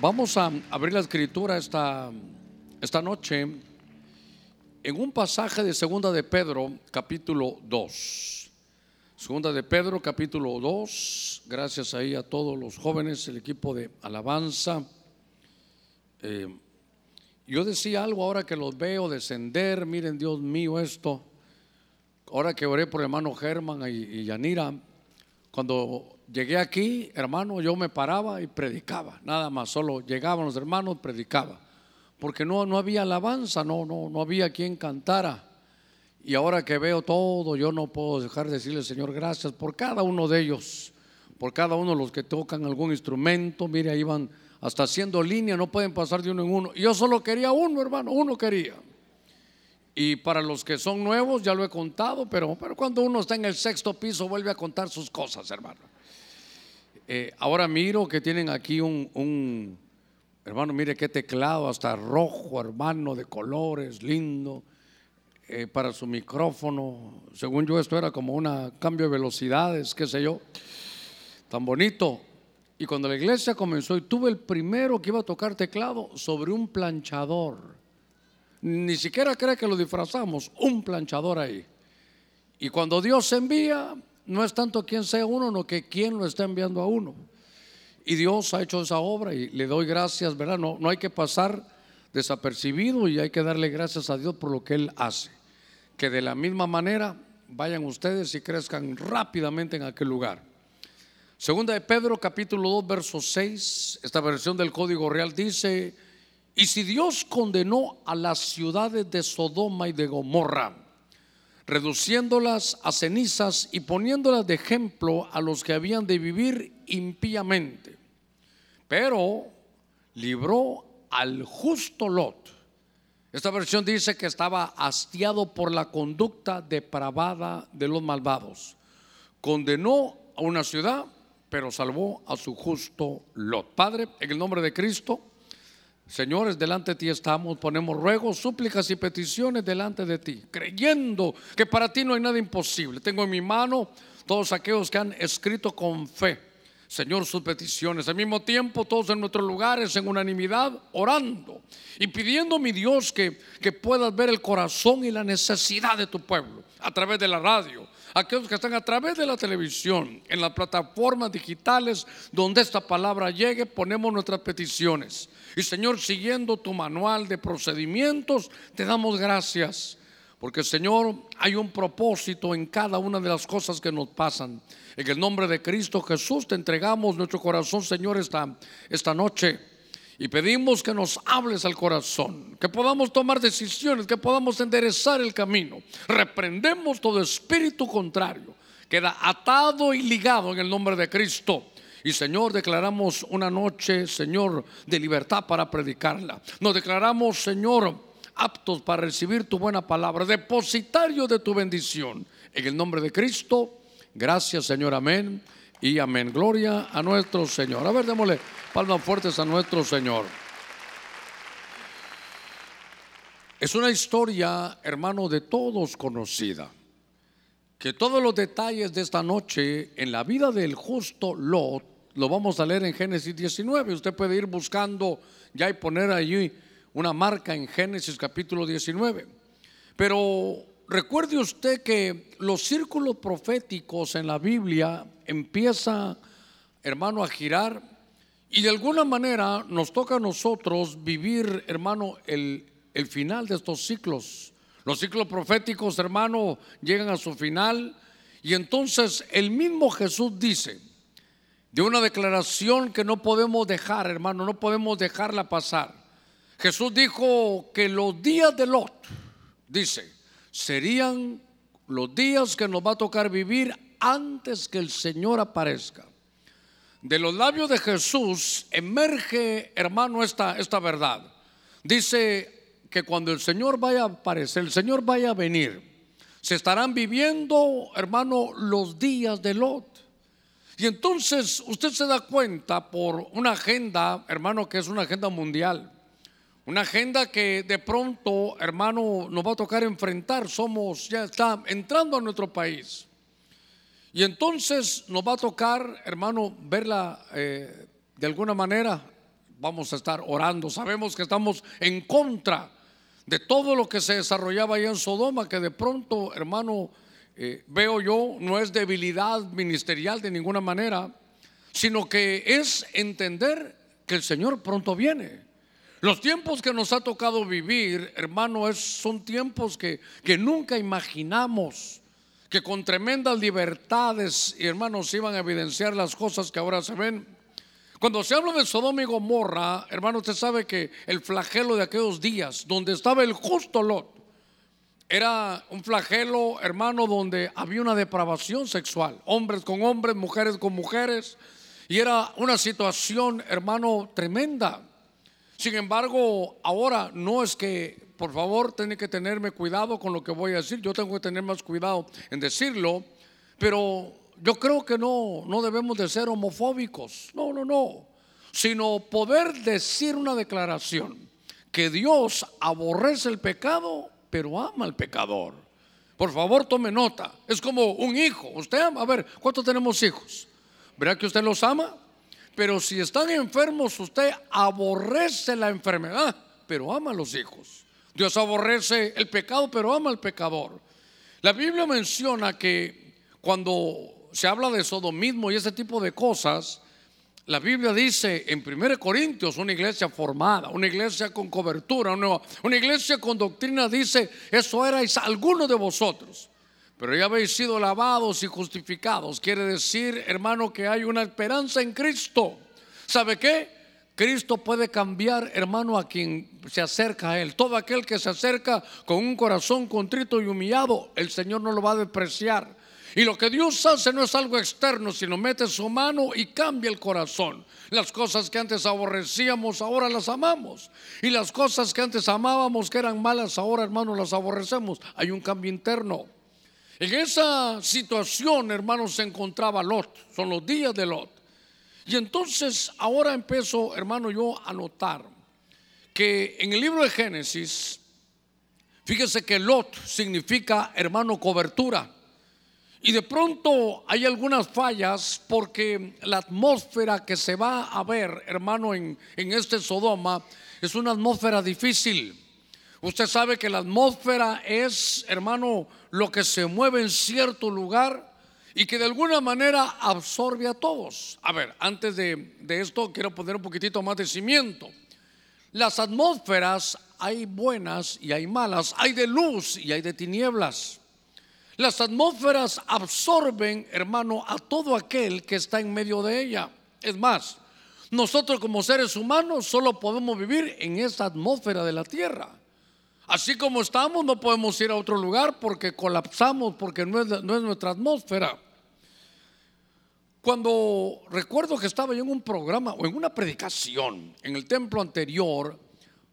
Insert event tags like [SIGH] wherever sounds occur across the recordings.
Vamos a abrir la escritura esta, esta noche en un pasaje de Segunda de Pedro, capítulo 2. Segunda de Pedro, capítulo 2. Gracias ahí a todos los jóvenes, el equipo de alabanza. Eh, yo decía algo ahora que los veo descender. Miren, Dios mío, esto. Ahora que oré por hermano Germán y, y Yanira, cuando llegué aquí, hermano, yo me paraba y predicaba, nada más, solo llegaban los hermanos, predicaba, porque no, no había alabanza, no, no, no había quien cantara. Y ahora que veo todo, yo no puedo dejar de decirle, Señor, gracias por cada uno de ellos, por cada uno de los que tocan algún instrumento. Mire, ahí van hasta haciendo línea, no pueden pasar de uno en uno. Yo solo quería uno, hermano, uno quería. Y para los que son nuevos, ya lo he contado, pero, pero cuando uno está en el sexto piso, vuelve a contar sus cosas, hermano. Eh, ahora miro que tienen aquí un, hermano, mire qué teclado, hasta rojo, hermano, de colores, lindo, eh, para su micrófono. Según yo, esto era como un cambio de velocidades, qué sé yo, tan bonito. Y cuando la iglesia comenzó, y tuve el primero que iba a tocar teclado sobre un planchador. Ni siquiera cree que lo disfrazamos, un planchador ahí. Y cuando Dios envía, no es tanto quién sea uno, no que quién lo está enviando a uno. Y Dios ha hecho esa obra y le doy gracias, ¿verdad? No, no hay que pasar desapercibido y hay que darle gracias a Dios por lo que Él hace. Que de la misma manera vayan ustedes y crezcan rápidamente en aquel lugar. Segunda de Pedro capítulo 2 verso 6, esta versión del Código Real dice, y si Dios condenó a las ciudades de Sodoma y de Gomorra, reduciéndolas a cenizas y poniéndolas de ejemplo a los que habían de vivir impíamente, pero libró al justo Lot. Esta versión dice que estaba hastiado por la conducta depravada de los malvados. Condenó a una ciudad, pero salvó a su justo Lot. Padre, en el nombre de Cristo, Señores, delante de ti estamos, ponemos ruegos, súplicas y peticiones delante de ti, creyendo que para ti no hay nada imposible. Tengo en mi mano todos aquellos que han escrito con fe, Señor, sus peticiones. Al mismo tiempo, todos en nuestros lugares, en unanimidad, orando y pidiendo, mi Dios, que, que puedas ver el corazón y la necesidad de tu pueblo a través de la radio, aquellos que están a través de la televisión, en las plataformas digitales donde esta palabra llegue, ponemos nuestras peticiones. Y Señor, siguiendo tu manual de procedimientos, te damos gracias. Porque Señor, hay un propósito en cada una de las cosas que nos pasan. En el nombre de Cristo Jesús te entregamos nuestro corazón, Señor, esta, esta noche. Y pedimos que nos hables al corazón, que podamos tomar decisiones, que podamos enderezar el camino. Reprendemos todo espíritu contrario. Queda atado y ligado en el nombre de Cristo. Y Señor, declaramos una noche, Señor, de libertad para predicarla. Nos declaramos, Señor, aptos para recibir tu buena palabra, depositario de tu bendición. En el nombre de Cristo, gracias, Señor, amén y amén. Gloria a nuestro Señor. A ver, démosle palmas fuertes a nuestro Señor. Es una historia, hermano, de todos conocida. Que todos los detalles de esta noche en la vida del justo Lot lo vamos a leer en Génesis 19. Usted puede ir buscando ya y poner allí una marca en Génesis capítulo 19. Pero recuerde usted que los círculos proféticos en la Biblia empieza, hermano, a girar y de alguna manera nos toca a nosotros vivir, hermano, el, el final de estos ciclos. Los ciclos proféticos, hermano, llegan a su final y entonces el mismo Jesús dice, de una declaración que no podemos dejar, hermano, no podemos dejarla pasar. Jesús dijo que los días de Lot, dice, serían los días que nos va a tocar vivir antes que el Señor aparezca. De los labios de Jesús emerge, hermano, esta, esta verdad. Dice que cuando el Señor vaya a aparecer, el Señor vaya a venir, se estarán viviendo, hermano, los días de Lot. Y entonces usted se da cuenta por una agenda, hermano, que es una agenda mundial. Una agenda que de pronto, hermano, nos va a tocar enfrentar. Somos, ya está entrando a nuestro país. Y entonces nos va a tocar, hermano, verla eh, de alguna manera, vamos a estar orando. Sabemos que estamos en contra de todo lo que se desarrollaba allá en Sodoma, que de pronto, hermano, eh, veo yo, no es debilidad ministerial de ninguna manera, sino que es entender que el Señor pronto viene. Los tiempos que nos ha tocado vivir, hermano, es, son tiempos que, que nunca imaginamos que con tremendas libertades, hermanos, iban a evidenciar las cosas que ahora se ven. Cuando se habla de Sodoma y Gomorra, hermano, usted sabe que el flagelo de aquellos días, donde estaba el justo Lot, era un flagelo, hermano, donde había una depravación sexual, hombres con hombres, mujeres con mujeres, y era una situación, hermano, tremenda. Sin embargo, ahora no es que, por favor, tiene que tenerme cuidado con lo que voy a decir, yo tengo que tener más cuidado en decirlo, pero yo creo que no, no debemos de ser homofóbicos, no, no, no, sino poder decir una declaración que Dios aborrece el pecado, pero ama al pecador. Por favor, tome nota. Es como un hijo. Usted ama, a ver, ¿cuántos tenemos hijos? ¿Verdad que usted los ama? Pero si están enfermos, usted aborrece la enfermedad, pero ama a los hijos. Dios aborrece el pecado, pero ama al pecador. La Biblia menciona que cuando se habla de sodomismo y ese tipo de cosas, la Biblia dice en 1 Corintios, una iglesia formada, una iglesia con cobertura, una, una iglesia con doctrina, dice, eso erais algunos de vosotros, pero ya habéis sido lavados y justificados. Quiere decir, hermano, que hay una esperanza en Cristo. ¿Sabe qué? Cristo puede cambiar, hermano, a quien se acerca a Él. Todo aquel que se acerca con un corazón contrito y humillado, el Señor no lo va a despreciar. Y lo que Dios hace no es algo externo, sino mete su mano y cambia el corazón. Las cosas que antes aborrecíamos, ahora las amamos. Y las cosas que antes amábamos, que eran malas, ahora, hermano, las aborrecemos. Hay un cambio interno. En esa situación, hermano, se encontraba Lot. Son los días de Lot. Y entonces ahora empiezo, hermano, yo a notar que en el libro de Génesis, fíjese que Lot significa, hermano, cobertura. Y de pronto hay algunas fallas porque la atmósfera que se va a ver, hermano, en, en este Sodoma es una atmósfera difícil. Usted sabe que la atmósfera es, hermano, lo que se mueve en cierto lugar y que de alguna manera absorbe a todos. A ver, antes de, de esto quiero poner un poquitito más de cimiento. Las atmósferas hay buenas y hay malas, hay de luz y hay de tinieblas. Las atmósferas absorben, hermano, a todo aquel que está en medio de ella. Es más, nosotros como seres humanos solo podemos vivir en esa atmósfera de la tierra. Así como estamos, no podemos ir a otro lugar porque colapsamos, porque no es, no es nuestra atmósfera. Cuando recuerdo que estaba yo en un programa o en una predicación en el templo anterior,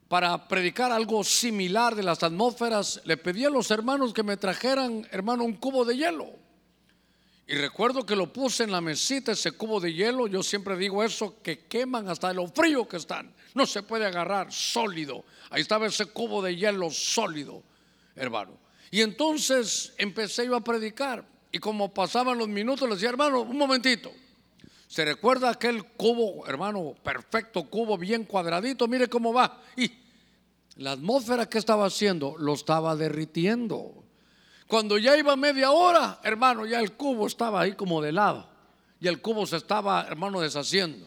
para predicar algo similar de las atmósferas, le pedí a los hermanos que me trajeran, hermano, un cubo de hielo. Y recuerdo que lo puse en la mesita, ese cubo de hielo. Yo siempre digo eso, que queman hasta lo frío que están. No se puede agarrar, sólido. Ahí estaba ese cubo de hielo sólido, hermano. Y entonces empecé yo a predicar. Y como pasaban los minutos, le decía, hermano, un momentito. ¿Se recuerda aquel cubo, hermano, perfecto cubo, bien cuadradito? Mire cómo va. Y la atmósfera que estaba haciendo lo estaba derritiendo. Cuando ya iba media hora, hermano, ya el cubo estaba ahí como de lado. Y el cubo se estaba, hermano, deshaciendo.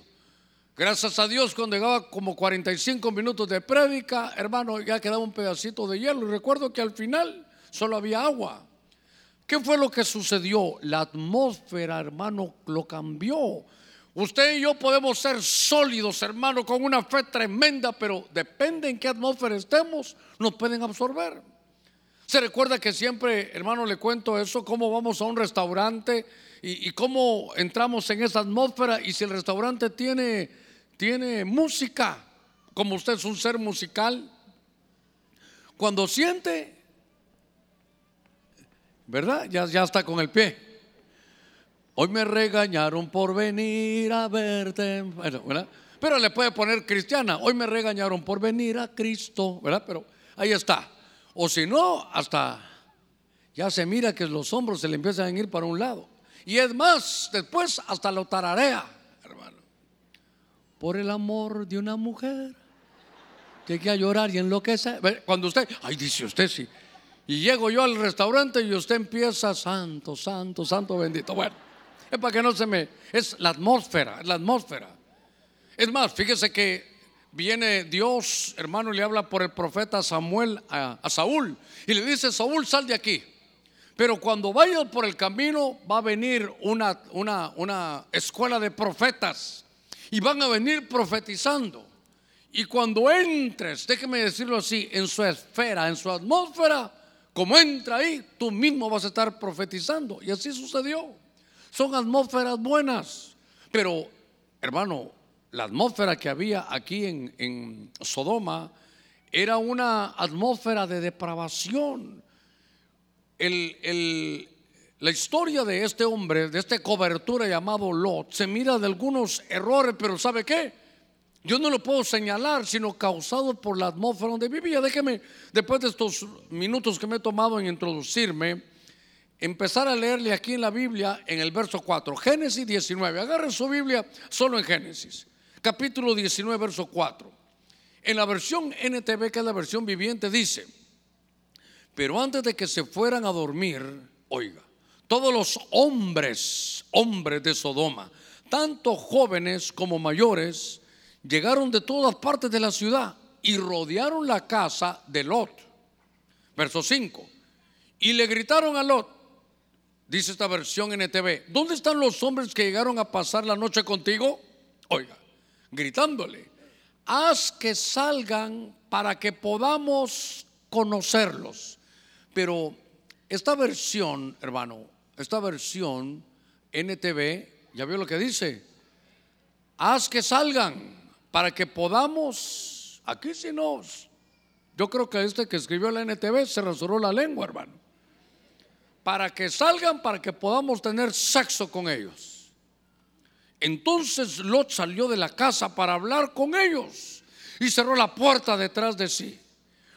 Gracias a Dios, cuando llegaba como 45 minutos de prédica, hermano, ya quedaba un pedacito de hielo. Y recuerdo que al final solo había agua. ¿Qué fue lo que sucedió? La atmósfera, hermano, lo cambió. Usted y yo podemos ser sólidos, hermano, con una fe tremenda, pero depende en qué atmósfera estemos, nos pueden absorber. Se recuerda que siempre, hermano, le cuento eso, cómo vamos a un restaurante y, y cómo entramos en esa atmósfera y si el restaurante tiene, tiene música, como usted es un ser musical, cuando siente ¿verdad? Ya, ya está con el pie. Hoy me regañaron por venir a verte, ¿verdad? Pero le puede poner cristiana. Hoy me regañaron por venir a Cristo, ¿verdad? Pero ahí está. O si no, hasta ya se mira que los hombros se le empiezan a ir para un lado. Y es más, después hasta lo tararea, hermano. por el amor de una mujer. Que hay llorar y enloquecer. Cuando usted, ay, dice usted sí. Y llego yo al restaurante y usted empieza, santo, santo, santo bendito. Bueno, es para que no se me. Es la atmósfera, es la atmósfera. Es más, fíjese que viene Dios, hermano, y le habla por el profeta Samuel a, Saúl. Y le dice, Saúl, sal de aquí. Pero cuando vayas por el camino va a venir una, una, una escuela de profetas. Y van a venir profetizando. Y cuando entres, déjeme decirlo así, en su esfera, en su atmósfera, como entra ahí, tú mismo vas a estar profetizando. Y así sucedió. Son atmósferas buenas. Pero, hermano, la atmósfera que había aquí en, Sodoma era una atmósfera de depravación. la historia de este hombre, de esta cobertura llamado Lot, se mira de algunos errores, pero ¿sabe qué? Yo no lo puedo señalar, sino causado por la atmósfera donde vivía. Déjeme, después de estos minutos que me he tomado en introducirme, empezar a leerle aquí en la Biblia, en el verso 4, Génesis 19. Agarre su Biblia solo en Génesis, capítulo 19, verso 4. En la versión NTV, que es la versión viviente, dice, pero antes de que se fueran a dormir, oiga, todos los hombres, hombres de Sodoma, tanto jóvenes como mayores, llegaron de todas partes de la ciudad y rodearon la casa de Lot. Verso 5. Y le gritaron a Lot, dice esta versión NTV, ¿dónde están los hombres que llegaron a pasar la noche contigo? Oiga, gritándole, haz que salgan para que podamos conocerlos. Pero esta versión, hermano, esta versión NTV, ¿ya vio lo que dice? Haz que salgan para que podamos, aquí si nos, yo creo que este que escribió la NTV se rasuró la lengua, hermano, para que salgan, para que podamos tener sexo con ellos. Entonces Lot salió de la casa para hablar con ellos y cerró la puerta detrás de sí.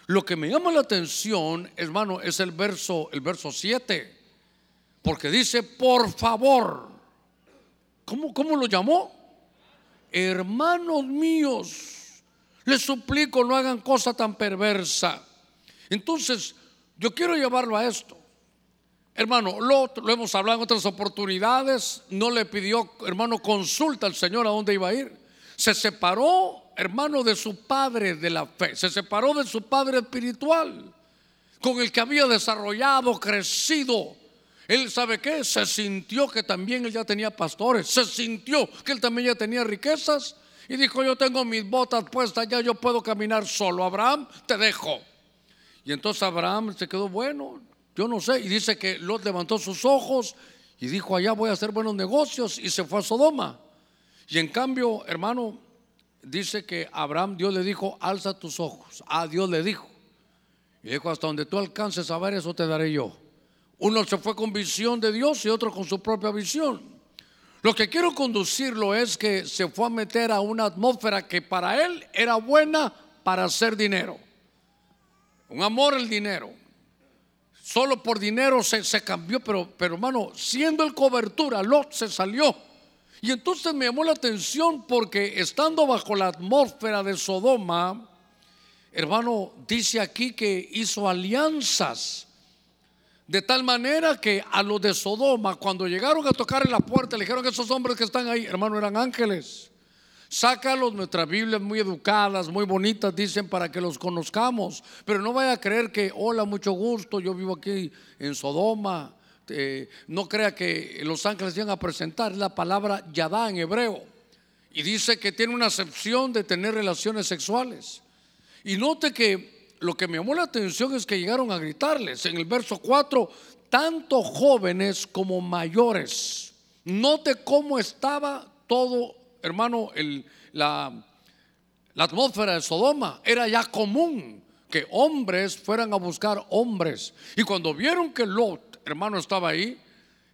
Lo que me llama la atención, hermano, es el verso, el verso 7, porque dice, por favor, ¿cómo, cómo lo llamó? Hermanos míos, les suplico no hagan cosa tan perversa. Entonces, yo quiero llevarlo a esto. Hermano, lo, hemos hablado en otras oportunidades, no le pidió, hermano, consulta al Señor a dónde iba a ir. Se separó, hermano, de su padre de la fe, se separó de su padre espiritual, con el que había desarrollado, crecido, él sabe qué, se sintió que también él ya tenía pastores, se sintió que él también ya tenía riquezas y dijo, yo tengo mis botas puestas, ya yo puedo caminar solo. Abraham, te dejo. Y entonces Abraham se quedó bueno, yo no sé, y dice que Lot levantó sus ojos y dijo, allá voy a hacer buenos negocios y se fue a Sodoma. Y en cambio, hermano, dice que Abraham, Dios le dijo, alza tus ojos. A Dios le dijo. Y dijo, hasta donde tú alcances a ver, eso te daré yo. Uno se fue con visión de Dios y otro con su propia visión. Lo que quiero conducirlo es que se fue a meter a una atmósfera que para él era buena para hacer dinero. Un amor al dinero. Solo por dinero se, se cambió, pero, pero hermano, siendo el cobertura, Lot se salió. Y entonces me llamó la atención porque estando bajo la atmósfera de Sodoma, hermano, dice aquí que hizo alianzas de tal manera que a los de Sodoma, cuando llegaron a tocar en la puerta, le dijeron que esos hombres que están ahí, hermano, eran ángeles. Sácalos, nuestras Biblias muy educadas, muy bonitas, dicen para que los conozcamos. Pero no vaya a creer que, hola, mucho gusto, yo vivo aquí en Sodoma. Eh, no crea que los ángeles iban a presentar, la palabra yadá en hebreo. Y dice que tiene una acepción de tener relaciones sexuales. Y note que lo que me llamó la atención es que llegaron a gritarles en el verso 4, tanto jóvenes como mayores. Note cómo estaba todo, hermano, la, la atmósfera de Sodoma. Era ya común que hombres fueran a buscar hombres. Y cuando vieron que Lot, hermano, estaba ahí,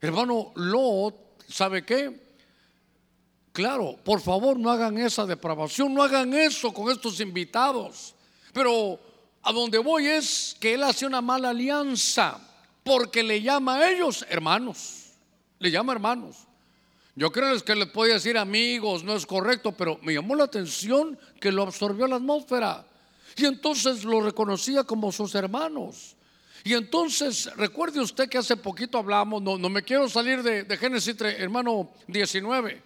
hermano, Lot, ¿sabe qué? Claro, por favor no hagan esa depravación, no hagan eso con estos invitados. Pero a donde voy es que él hace una mala alianza porque le llama a ellos hermanos. Le llama hermanos. Yo creo que les podía decir amigos, no es correcto, pero me llamó la atención que lo absorbió la atmósfera. Y entonces lo reconocía como sus hermanos. Y entonces, recuerde usted que hace poquito hablamos, no, no me quiero salir de, de Génesis, hermano 19,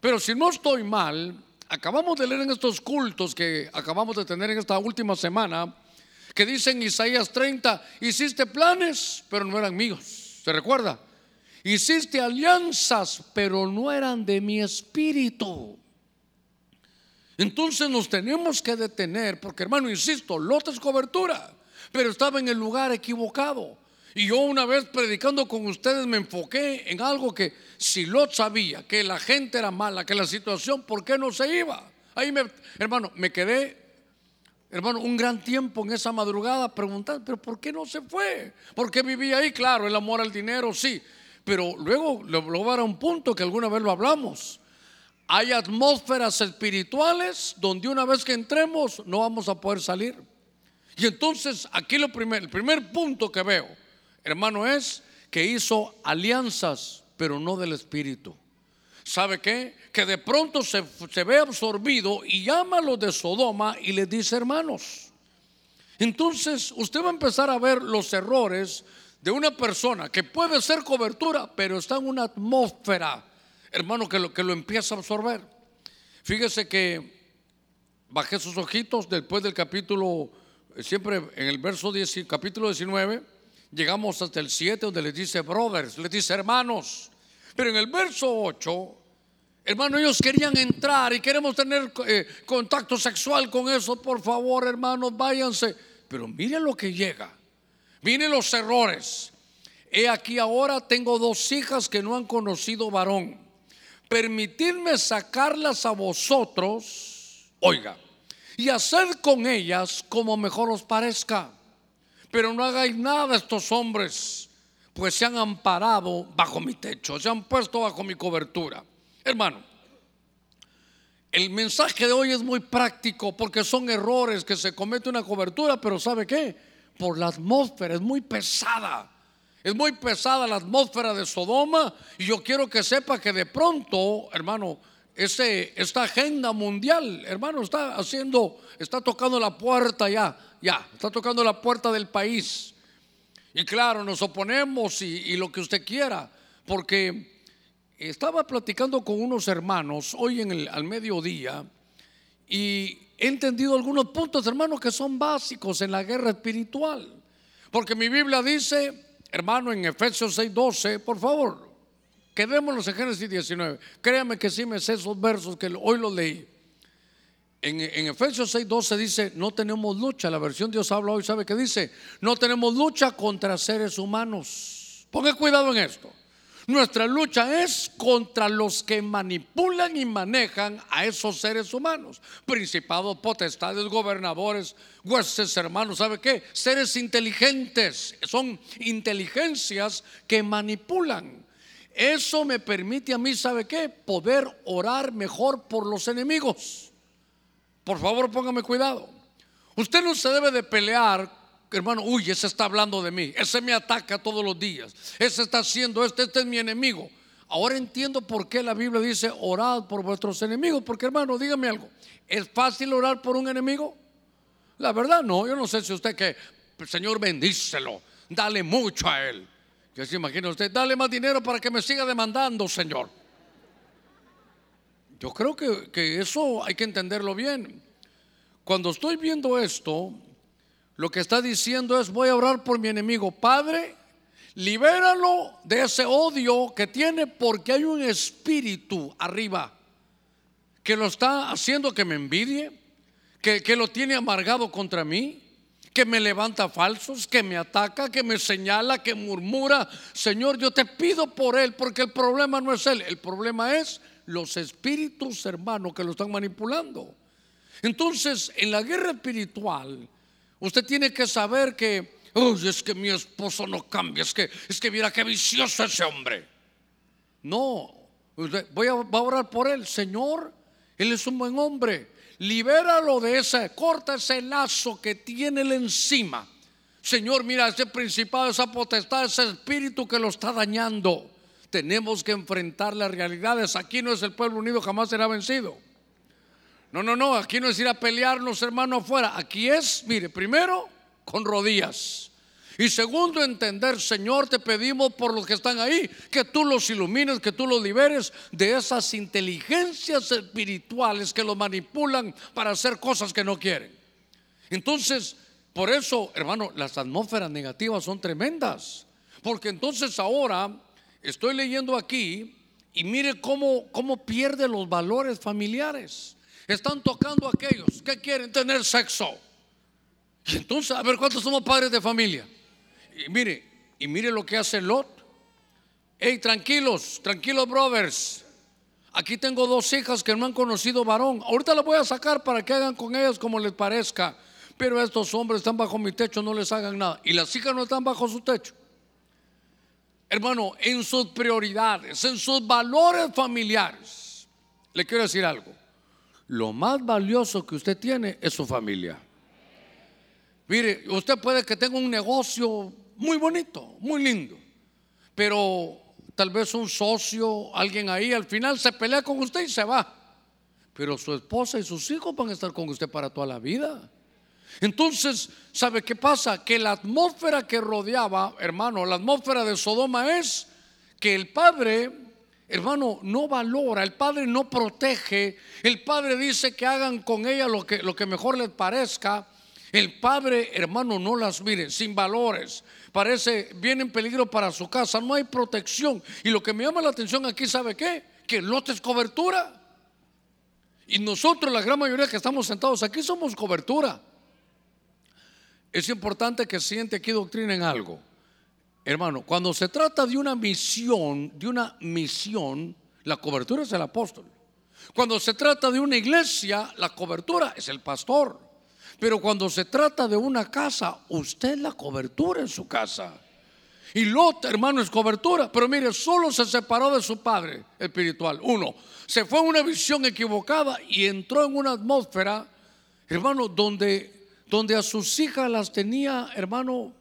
pero si no estoy mal, acabamos de leer en estos cultos que acabamos de tener en esta última semana, que dicen Isaías 30, hiciste planes, pero no eran míos. ¿Se recuerda? Hiciste alianzas, pero no eran de mi espíritu. Entonces nos tenemos que detener, porque hermano, insisto, Lot es cobertura, pero estaba en el lugar equivocado. Y yo una vez predicando con ustedes me enfoqué en algo que si Lot sabía que la gente era mala, que la situación, ¿por qué no se iba? Ahí me, hermano, me quedé, hermano, un gran tiempo en esa madrugada preguntando, pero ¿por qué no se fue? ¿Por qué vivía ahí? Claro, el amor al dinero, sí, pero luego lo voy a dar a un punto que alguna vez lo hablamos. Hay atmósferas espirituales donde una vez que entremos no vamos a poder salir. Y entonces aquí lo primer, el primer punto que veo, hermano, es que hizo alianzas, pero no del espíritu. ¿Sabe qué? Que de pronto se, se ve absorbido y llama a los de Sodoma y les dice hermanos. Entonces usted va a empezar a ver los errores de una persona que puede ser cobertura, pero está en una atmósfera, hermano, que lo, que lo empieza a absorber. Fíjese que bajé sus ojitos después del capítulo, eh, siempre en el verso 10, capítulo 19, llegamos hasta el 7 donde les dice brothers, les dice hermanos. Pero en el verso 8, hermano, ellos querían entrar y queremos tener eh, contacto sexual con eso. Por favor, hermanos, váyanse. Pero miren lo que llega. Miren los errores. He aquí ahora tengo dos hijas que no han conocido varón. Permitidme sacarlas a vosotros, oiga, y hacer con ellas como mejor os parezca. Pero no hagáis nada estos hombres, pues se han amparado bajo mi techo, se han puesto bajo mi cobertura. Hermano, el mensaje de hoy es muy práctico porque son errores que se comete una cobertura, pero ¿sabe qué? por la atmósfera, es muy pesada. Es muy pesada la atmósfera de Sodoma y yo quiero que sepa que de pronto, hermano, ese, esta agenda mundial, hermano, está haciendo, está tocando la puerta ya, ya, está tocando la puerta del país. Y claro, nos oponemos y, y lo que usted quiera, porque estaba platicando con unos hermanos hoy en el, al mediodía y he entendido algunos puntos, hermano, que son básicos en la guerra espiritual. Porque mi Biblia dice, hermano, en Efesios 6:12, por favor, quedémonos en Génesis 19. Créame que sí me sé esos versos que hoy los leí. En, en Efesios 6:12 dice, no tenemos lucha. La versión Dios habla hoy, ¿sabe qué dice? No tenemos lucha contra seres humanos. Ponga cuidado en esto. Nuestra lucha es contra los que manipulan y manejan a esos seres humanos. Principados, potestades, gobernadores, huestes, hermanos, ¿sabe qué? Seres inteligentes. Son inteligencias que manipulan. Eso me permite a mí, ¿sabe qué? Poder orar mejor por los enemigos. Por favor, póngame cuidado. Usted no se debe de pelear hermano, uy, ese está hablando de mí, ese me ataca todos los días, ese está haciendo esto, este es mi enemigo. Ahora entiendo por qué la Biblia dice orad por vuestros enemigos, porque hermano, dígame algo, ¿es fácil orar por un enemigo? La verdad no, yo no sé si usted que, Señor, bendícelo, dale mucho a él. Que se imagina usted, dale más dinero para que me siga demandando, Señor. Yo creo que, que eso hay que entenderlo bien. Cuando estoy viendo esto, lo que está diciendo es, voy a orar por mi enemigo. Padre, libéralo de ese odio que tiene porque hay un espíritu arriba que lo está haciendo que me envidie, que, que lo tiene amargado contra mí, que me levanta falsos, que me ataca, que me señala, que murmura. Señor, yo te pido por él, porque el problema no es él, el problema es los espíritus hermanos que lo están manipulando. Entonces, en la guerra espiritual, Usted tiene que saber que, es que mi esposo no cambia, es que, es que mira qué vicioso ese hombre. No, voy a, orar por él, Señor, él es un buen hombre. Libéralo de ese, corta ese lazo que tiene él encima. Señor, mira ese principado, esa potestad, ese espíritu que lo está dañando. tenemos que enfrentar las realidades. Aquí no es el pueblo unido, jamás será vencido. No, no, no, aquí no es ir a pelearnos, hermano, afuera. Aquí es, mire, primero, con rodillas. Y segundo, entender, Señor, te pedimos por los que están ahí, que tú los ilumines, que tú los liberes de esas inteligencias espirituales que los manipulan para hacer cosas que no quieren. Entonces, por eso, hermano, las atmósferas negativas son tremendas. Porque entonces ahora estoy leyendo aquí y mire cómo, cómo pierde los valores familiares. Están tocando a aquellos que quieren tener sexo. Y entonces, a ver, ¿cuántos somos padres de familia? Y mire, y mire lo que hace Lot. Hey, tranquilos, tranquilos, brothers. Aquí tengo dos hijas que no han conocido varón. Ahorita las voy a sacar para que hagan con ellas como les parezca. Pero estos hombres están bajo mi techo, no les hagan nada. Y las hijas no están bajo su techo. Hermano, en sus prioridades, en sus valores familiares, le quiero decir algo. Lo más valioso que usted tiene es su familia. Mire, usted puede que tenga un negocio muy bonito, muy lindo, pero tal vez un socio, alguien ahí, al final se pelea con usted y se va. Pero su esposa y sus hijos van a estar con usted para toda la vida. Entonces, ¿sabe qué pasa? Que la atmósfera que rodeaba, hermano, la atmósfera de Sodoma es que el padre, hermano, no valora, el padre no protege, el padre dice que hagan con ella lo que, lo que mejor les parezca. El padre, hermano, no las mire, sin valores. Parece, viene en peligro para su casa, no hay protección. Y lo que me llama la atención aquí, ¿sabe qué? Que no te es cobertura. Y nosotros, la gran mayoría que estamos sentados aquí, somos cobertura. Es importante que siente aquí doctrina en algo. Hermano, cuando se trata de una misión, de una misión, la cobertura es el apóstol. Cuando se trata de una iglesia, la cobertura es el pastor. Pero cuando se trata de una casa, usted la cobertura en su casa. Y Lot, hermano, es cobertura. Pero mire, solo se separó de su padre espiritual. Uno, se fue en una visión equivocada y entró en una atmósfera, hermano, donde donde a sus hijas las tenía, hermano,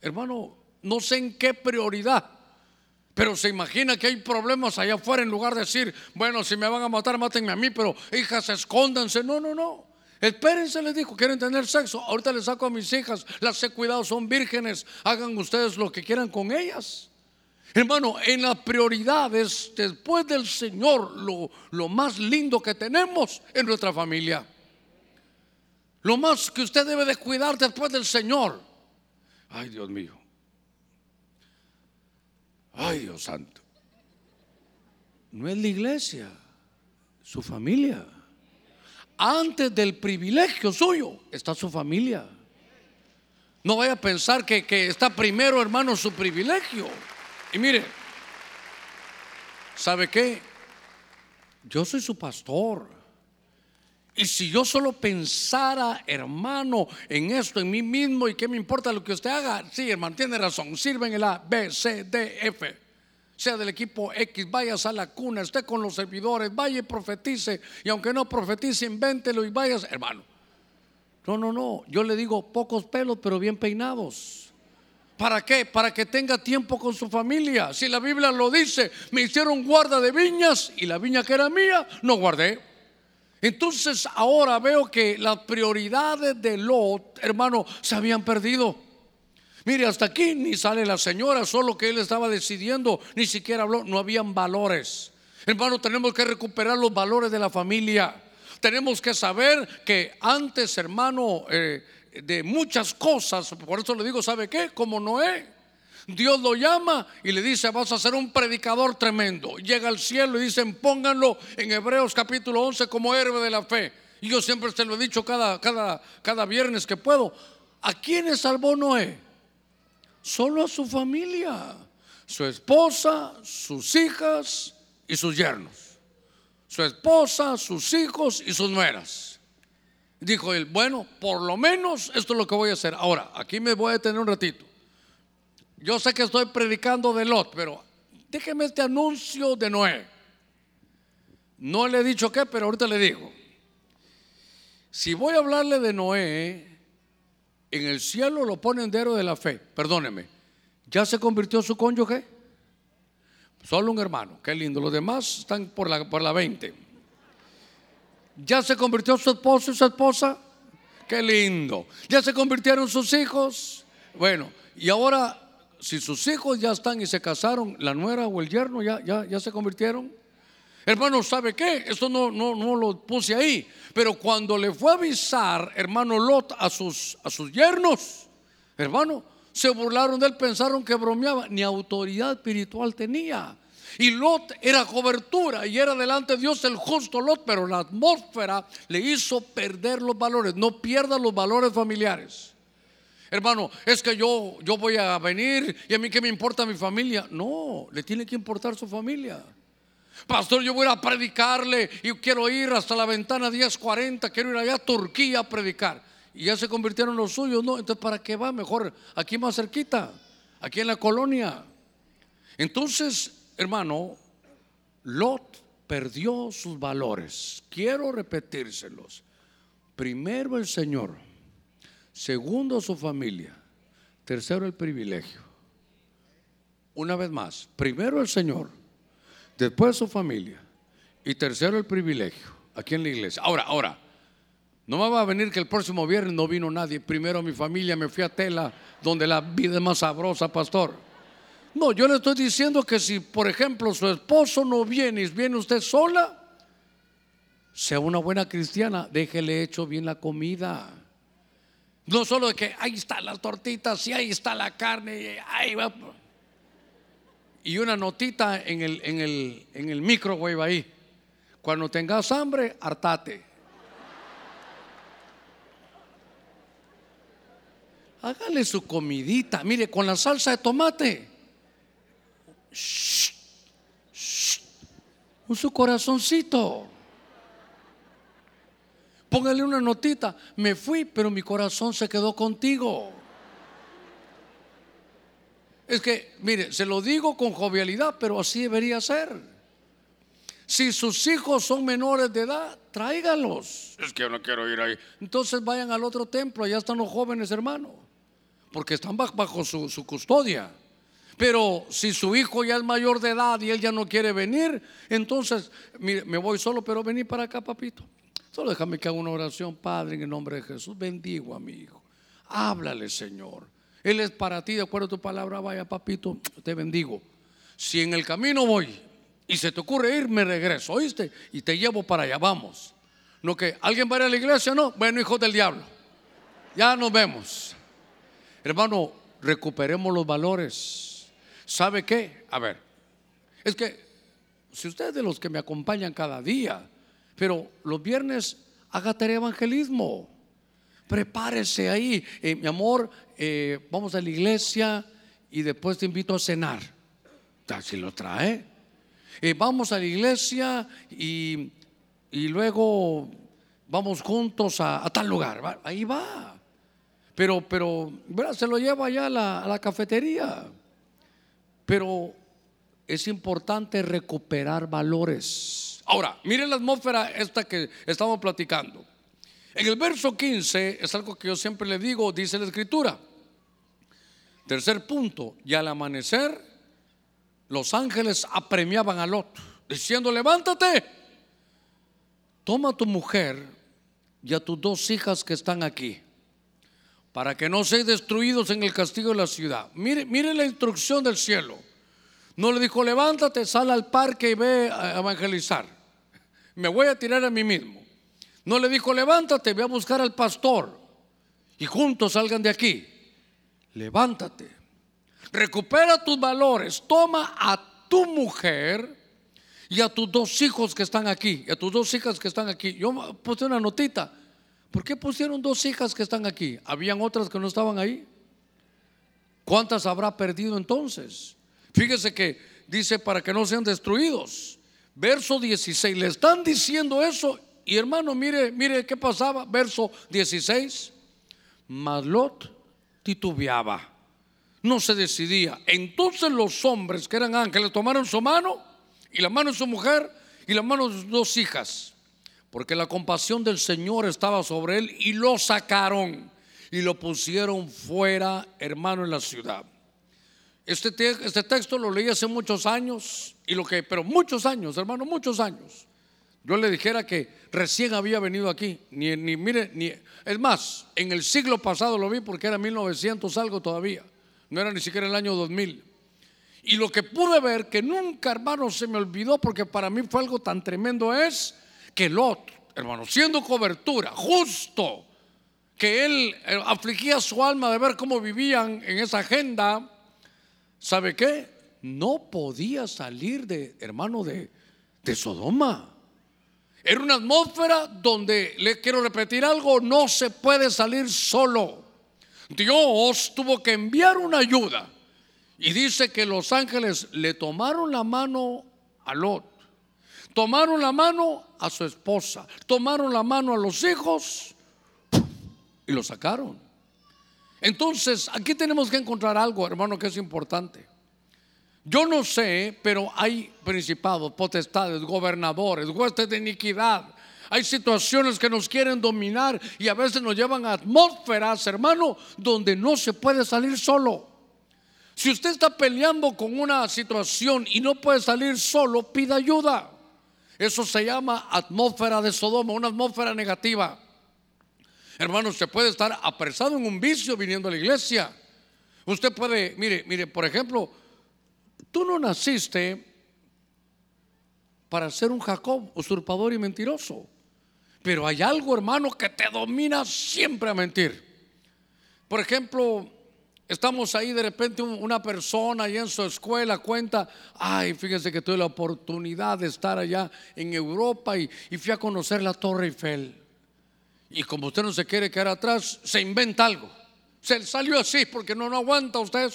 hermano, no sé en qué prioridad. Pero se imagina que hay problemas allá afuera en lugar de decir, bueno, si me van a matar, mátenme a mí, pero hijas, escóndanse. No, no, no. Espérense, les dijo, quieren tener sexo. Ahorita les saco a mis hijas, las he cuidado, son vírgenes. Hagan ustedes lo que quieran con ellas. Hermano, en las prioridades, después del Señor, lo, lo más lindo que tenemos es nuestra familia. Lo más que usted debe de cuidar después del Señor. Ay, Dios mío. Ay, Dios santo. No es la iglesia, su familia. Antes del privilegio suyo está su familia. No vaya a pensar que, que está primero, hermano, su privilegio. Y mire, ¿sabe qué? Yo soy su pastor. Y si yo solo pensara, hermano, en esto, en mí mismo, y qué me importa lo que usted haga, sí, hermano, tiene razón, sirven el A, B, C, D, F, sea del equipo X, vayas a la cuna, esté con los servidores, vaya y profetice, y aunque no profetice, invéntelo y vayas, hermano. No, no, no, yo le digo pocos pelos, pero bien peinados. ¿Para qué? Para que tenga tiempo con su familia. Si la Biblia lo dice, me hicieron guarda de viñas y la viña que era mía, no guardé. Entonces ahora veo que las prioridades de Lot, hermano, se habían perdido. Mire, hasta aquí ni sale la señora, solo que él estaba decidiendo, ni siquiera habló, no habían valores. Hermano, tenemos que recuperar los valores de la familia. Tenemos que saber que antes, hermano, eh, de muchas cosas, por eso le digo, ¿sabe qué? Como Noé. Dios lo llama y le dice, vas a ser un predicador tremendo. Llega al cielo y dicen, pónganlo en Hebreos capítulo 11 como héroe de la fe. Y yo siempre se lo he dicho cada, cada, cada viernes que puedo. ¿A quiénes salvó Noé? Solo a su familia, su esposa, sus hijas y sus yernos. Su esposa, sus hijos y sus nueras. Dijo él, bueno, por lo menos esto es lo que voy a hacer. Ahora, aquí me voy a detener un ratito. Yo sé que estoy predicando de Lot, pero déjeme este anuncio de Noé. No le he dicho qué, pero ahorita le digo. Si voy a hablarle de Noé, en el cielo lo ponen de héroe de la fe. Perdóneme, ¿ya se convirtió su cónyuge? Solo un hermano, qué lindo. Los demás están por la, por la 20. ¿Ya se convirtió su esposo y su esposa? Qué lindo. ¿Ya se convirtieron sus hijos? Bueno, y ahora, si sus hijos ya están y se casaron, la nuera o el yerno ya, ya, ya se convirtieron. Hermano, ¿sabe qué? Esto no, no, no lo puse ahí. Pero cuando le fue a avisar, hermano Lot, a sus, a sus yernos, hermano, se burlaron de él, pensaron que bromeaba, ni autoridad espiritual tenía. Y Lot era cobertura y era delante de Dios el justo Lot, pero la atmósfera le hizo perder los valores. No pierda los valores familiares. Hermano, es que yo, yo voy a venir y a mí que me importa mi familia. No, le tiene que importar su familia. Pastor, yo voy a predicarle y quiero ir hasta la ventana 1040, quiero ir allá a Turquía a predicar. Y ya se convirtieron los suyos, ¿no? Entonces, ¿para qué va? Mejor aquí más cerquita, aquí en la colonia. Entonces, hermano, Lot perdió sus valores. Quiero repetírselos. Primero el Señor, segundo su familia, tercero el privilegio. Una vez más, primero el Señor, después su familia y tercero el privilegio aquí en la iglesia. Ahora, ahora, no me va a venir que el próximo viernes no vino nadie. Primero mi familia, me fui a Tela, donde la vida es más sabrosa, pastor. No, yo le estoy diciendo que si, por ejemplo, su esposo no viene y viene usted sola, sea una buena cristiana, déjele hecho bien la comida. No solo de que ahí están las tortitas y ahí está la carne y ahí va. Y una notita en el, en el, en el ahí. Cuando tengas hambre, hartate. Hágale su comidita, mire, con la salsa de tomate. Con su corazoncito. Póngale una notita. Me fui, pero mi corazón se quedó contigo. Es que, mire, se lo digo con jovialidad, pero así debería ser. Si sus hijos son menores de edad, tráiganlos. Es que yo no quiero ir ahí. Entonces vayan al otro templo, allá están los jóvenes, hermano. Porque están bajo, su, su custodia. Pero si su hijo ya es mayor de edad y él ya no quiere venir, entonces mire, me voy solo, pero vení para acá, papito. Solo déjame que haga una oración, Padre, en el nombre de Jesús. Bendigo a mi hijo. Háblale, Señor. Él es para ti, de acuerdo a tu palabra. Vaya, papito, te bendigo. Si en el camino voy y se te ocurre ir, me regreso, ¿oíste? Y te llevo para allá, vamos. No que alguien vaya a la iglesia, no. Bueno, hijo del diablo. Ya nos vemos. Hermano, recuperemos los valores. ¿Sabe qué? A ver, es que si usted es de los que me acompañan cada día, pero los viernes haga tarea evangelismo. Prepárese ahí, eh, mi amor, eh, vamos a la iglesia y después te invito a cenar. Si lo trae. Eh, vamos a la iglesia y, y luego vamos juntos a, tal lugar. Ahí va. Pero, pero, se lo lleva allá a la, a la cafetería. Pero es importante recuperar valores. Ahora, miren la atmósfera esta que estamos platicando. En el verso 15 es algo que yo siempre le digo, dice la escritura. Tercer punto, y al amanecer los ángeles apremiaban a Lot, diciendo, levántate, toma a tu mujer y a tus dos hijas que están aquí para que no sean destruidos en el castigo de la ciudad. Mire, mire la instrucción del cielo. No le dijo, levántate, sal al parque y ve a evangelizar. Me voy a tirar a mí mismo. No le dijo, levántate, ve a buscar al pastor y juntos salgan de aquí. Levántate, recupera tus valores, toma a tu mujer y a tus dos hijos que están aquí, a tus dos hijas que están aquí. Yo puse una notita ¿Por qué pusieron dos hijas que están aquí? ¿Habían otras que no estaban ahí? ¿Cuántas habrá perdido entonces? Fíjese que dice para que no sean destruidos. Verso 16, le están diciendo eso y hermano, mire, mire qué pasaba. Verso 16, Maslot titubeaba, no se decidía. Entonces los hombres que eran ángeles tomaron su mano y la mano de su mujer y la mano de sus dos hijas porque la compasión del Señor estaba sobre él y lo sacaron y lo pusieron fuera, hermano, en la ciudad. Este, este texto lo leí hace muchos años, y lo que, pero muchos años, hermano, muchos años. Yo le dijera que recién había venido aquí, ni, ni mire, ni, es más, en el siglo pasado lo vi porque era 1900 algo todavía, no era ni siquiera el año 2000. Y lo que pude ver, que nunca, hermano, se me olvidó, porque para mí fue algo tan tremendo, es que Lot, hermano, siendo cobertura, justo, que él eh, afligía su alma de ver cómo vivían en esa agenda, ¿sabe qué? No podía salir de, hermano, de, de Sodoma. Era una atmósfera donde, le quiero repetir algo, no se puede salir solo. Dios tuvo que enviar una ayuda. Y dice que los ángeles le tomaron la mano a Lot, tomaron la mano a su esposa, tomaron la mano a los hijos y lo sacaron. Entonces, aquí tenemos que encontrar algo, hermano, que es importante. Yo no sé, pero hay principados, potestades, gobernadores, huestes de iniquidad. Hay situaciones que nos quieren dominar y a veces nos llevan a atmósferas, hermano, donde no se puede salir solo. Si usted está peleando con una situación y no puede salir solo, pida ayuda. Eso se llama atmósfera de Sodoma, una atmósfera negativa. Hermano, usted puede estar apresado en un vicio viniendo a la iglesia. Usted puede, mire, mire, por ejemplo, tú no naciste para ser un Jacob usurpador y mentiroso. Pero hay algo, hermano, que te domina siempre a mentir. Por ejemplo, Estamos ahí de repente una persona ahí en su escuela cuenta, ay, fíjese que tuve la oportunidad de estar allá en Europa y, fui a conocer la Torre Eiffel. Y como usted no se quiere quedar atrás, se inventa algo. Se salió así porque no, no aguanta usted.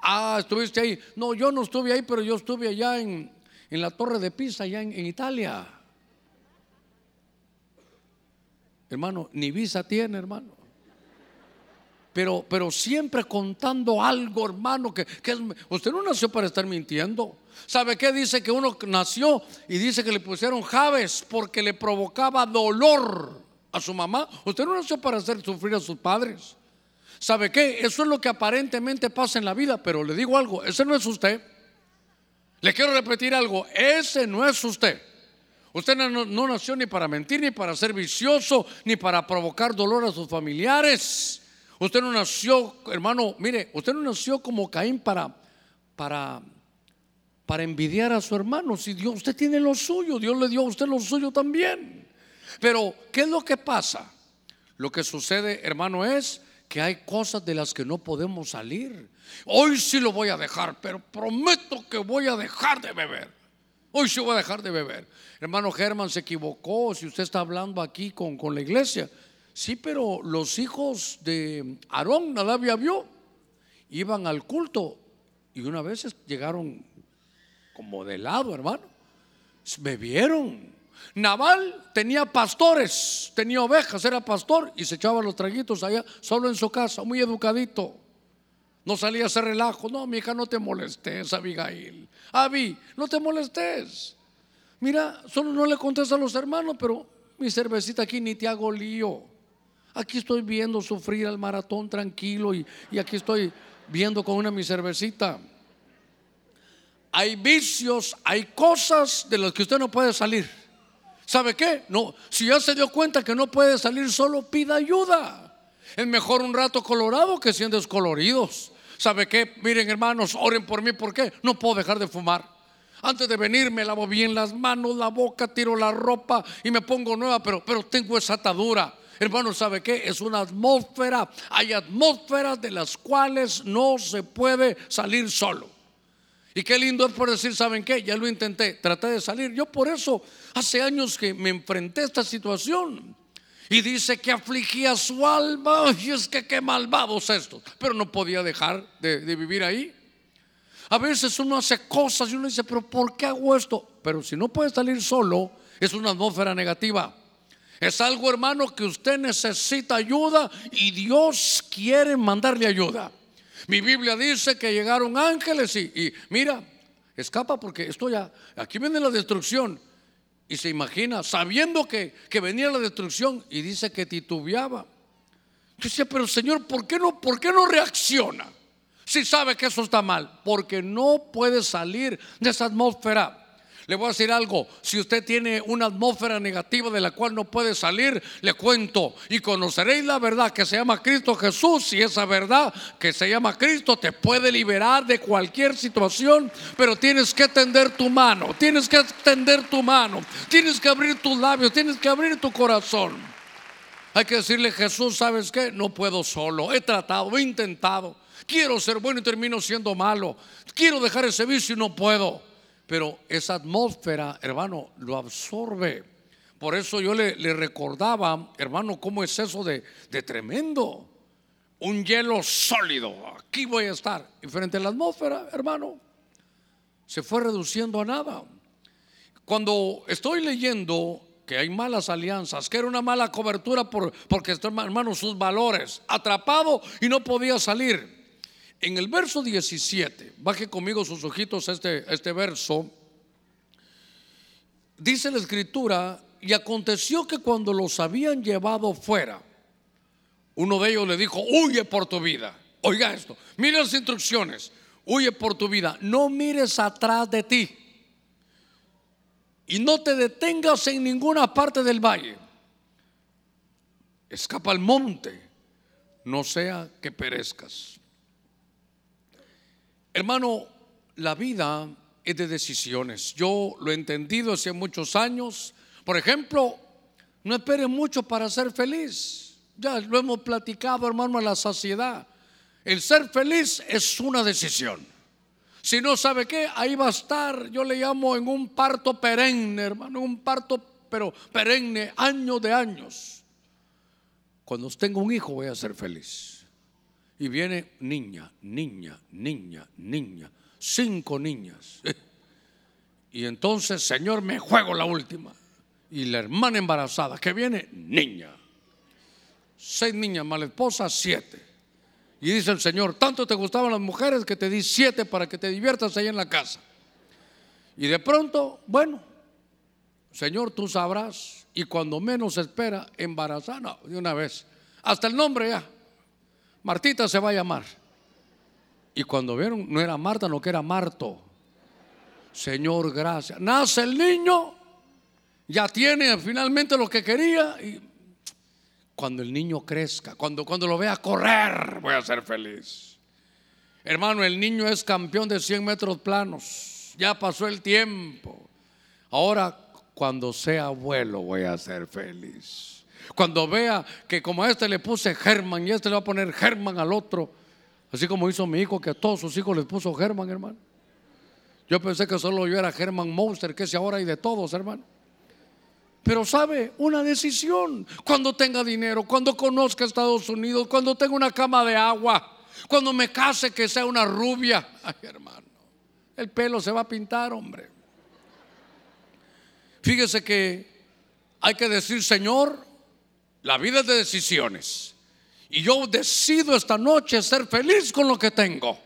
Ah, estuviste ahí. No, yo no estuve ahí, pero yo estuve allá en, la Torre de Pisa, allá en, en Italia. Hermano, ni visa tiene, hermano pero, pero siempre contando algo, hermano, que, usted no nació para estar mintiendo. ¿Sabe qué? Dice que uno nació y dice que le pusieron Javes porque le provocaba dolor a su mamá. Usted no nació para hacer sufrir a sus padres. ¿Sabe qué? Eso es lo que aparentemente pasa en la vida, pero le digo algo, ese no es usted. Le quiero repetir algo, ese no es usted. Usted no, nació ni para mentir, ni para ser vicioso, ni para provocar dolor a sus familiares. Usted no nació, hermano, mire, usted no nació como Caín para, para, para envidiar a su hermano. Si Dios, usted tiene lo suyo, Dios le dio a usted lo suyo también. Pero, ¿qué es lo que pasa? Lo que sucede, hermano, es que hay cosas de las que no podemos salir. Hoy sí lo voy a dejar, pero prometo que voy a dejar de beber. Hoy sí voy a dejar de beber. Hermano Germán se equivocó. Si usted está hablando aquí con, con la iglesia, Sí, pero los hijos de Aarón, Nadab y Abió, iban al culto y una vez llegaron como de lado, hermano. Bebieron. Naval tenía pastores, tenía ovejas, era pastor y se echaba los traguitos allá, solo en su casa, muy educadito. No salía a hacer relajo. No, mi hija, no te molestes, Abigail. Abi, no te molestes. Mira, solo no le contesta a los hermanos, pero mi cervecita aquí ni te hago lío. Aquí estoy viendo sufrir al maratón tranquilo y, aquí estoy viendo con una mi cervecita. Hay vicios, hay cosas de las que usted no puede salir. ¿Sabe qué? No, si ya se dio cuenta que no puede salir solo, pida ayuda. Es mejor un rato colorado que 100 descoloridos. ¿Sabe qué? Miren, hermanos, oren por mí. ¿Por qué? No puedo dejar de fumar. Antes de venir me lavo bien las manos, la boca, tiro la ropa y me pongo nueva, pero, pero tengo esa atadura. Hermano, ¿sabe qué? Es una atmósfera. Hay atmósferas de las cuales no se puede salir solo. Y qué lindo es por decir, ¿saben qué? Ya lo intenté, traté de salir. Yo por eso hace años que me enfrenté a esta situación. Y dice que afligía su alma. Y es que qué malvados estos. Pero no podía dejar de, de vivir ahí. A veces uno hace cosas y uno dice, pero ¿por qué hago esto? Pero si no puede salir solo, es una atmósfera negativa. Es algo, hermano, que usted necesita ayuda y Dios quiere mandarle ayuda. Mi Biblia dice que llegaron ángeles y, mira, escapa porque esto ya, aquí viene la destrucción. Y se imagina, sabiendo que, que venía la destrucción, y dice que titubeaba. Yo decía, pero Señor, ¿por qué no, por qué no reacciona? Si sabe que eso está mal, porque no puede salir de esa atmósfera. Le voy a decir algo, si usted tiene una atmósfera negativa de la cual no puede salir, le cuento y conoceréis la verdad que se llama Cristo Jesús y esa verdad que se llama Cristo te puede liberar de cualquier situación, pero tienes que tender tu mano, tienes que tender tu mano, tienes que abrir tus labios, tienes que abrir tu corazón. Hay que decirle, Jesús, ¿sabes qué? No puedo solo, he tratado, he intentado, quiero ser bueno y termino siendo malo, quiero dejar ese vicio y no puedo pero esa atmósfera, hermano, lo absorbe. Por eso yo le, recordaba, hermano, cómo es eso de, de, tremendo. Un hielo sólido. Aquí voy a estar. Y frente a la atmósfera, hermano, se fue reduciendo a nada. Cuando estoy leyendo que hay malas alianzas, que era una mala cobertura por, porque, hermano, sus valores, atrapado y no podía salir. En el verso 17, baje conmigo sus ojitos a este, este verso, dice la escritura, y aconteció que cuando los habían llevado fuera, uno de ellos le dijo, huye por tu vida. Oiga esto, mire las instrucciones, huye por tu vida, no mires atrás de ti y no te detengas en ninguna parte del valle. Escapa al monte, no sea que perezcas. Hermano, la vida es de decisiones. Yo lo he entendido hace muchos años. Por ejemplo, no espere mucho para ser feliz. Ya lo hemos platicado, hermano, a la saciedad. El ser feliz es una decisión. Si no sabe qué, ahí va a estar, yo le llamo en un parto perenne, hermano, un parto pero perenne, años de años. Cuando tenga un hijo voy a ser feliz. Y viene niña, niña, niña, niña, cinco niñas. [LAUGHS] Y entonces, Señor, me juego la última. Y la hermana embarazada, que viene, niña. Seis niñas, mala esposa, siete. Y dice el Señor, tanto te gustaban las mujeres que te di siete para que te diviertas ahí en la casa. Y de pronto, bueno, Señor, tú sabrás. Y cuando menos espera, embarazada, de una vez. Hasta el nombre ya. Martita se va a llamar. Y cuando vieron, no era Marta, no que era Marto. Señor, gracias. Nace el niño, ya tiene finalmente lo que quería. Y cuando el niño crezca, cuando, cuando lo vea correr, voy a ser feliz. Hermano, el niño es campeón de 100 metros planos. Ya pasó el tiempo. Ahora, cuando sea abuelo, voy a ser feliz. Cuando vea que como a este le puse Germán y a este le va a poner Germán al otro, así como hizo mi hijo que a todos sus hijos les puso Germán, hermano. Yo pensé que solo yo era Germán Monster, que es ahora hay de todos, hermano. Pero sabe, una decisión. Cuando tenga dinero, cuando conozca Estados Unidos, cuando tenga una cama de agua, cuando me case que sea una rubia. [LAUGHS] Ay, hermano, el pelo se va a pintar, hombre. Fíjese que hay que decir, Señor, la vida es de decisiones. Y yo decido esta noche ser feliz con lo que tengo.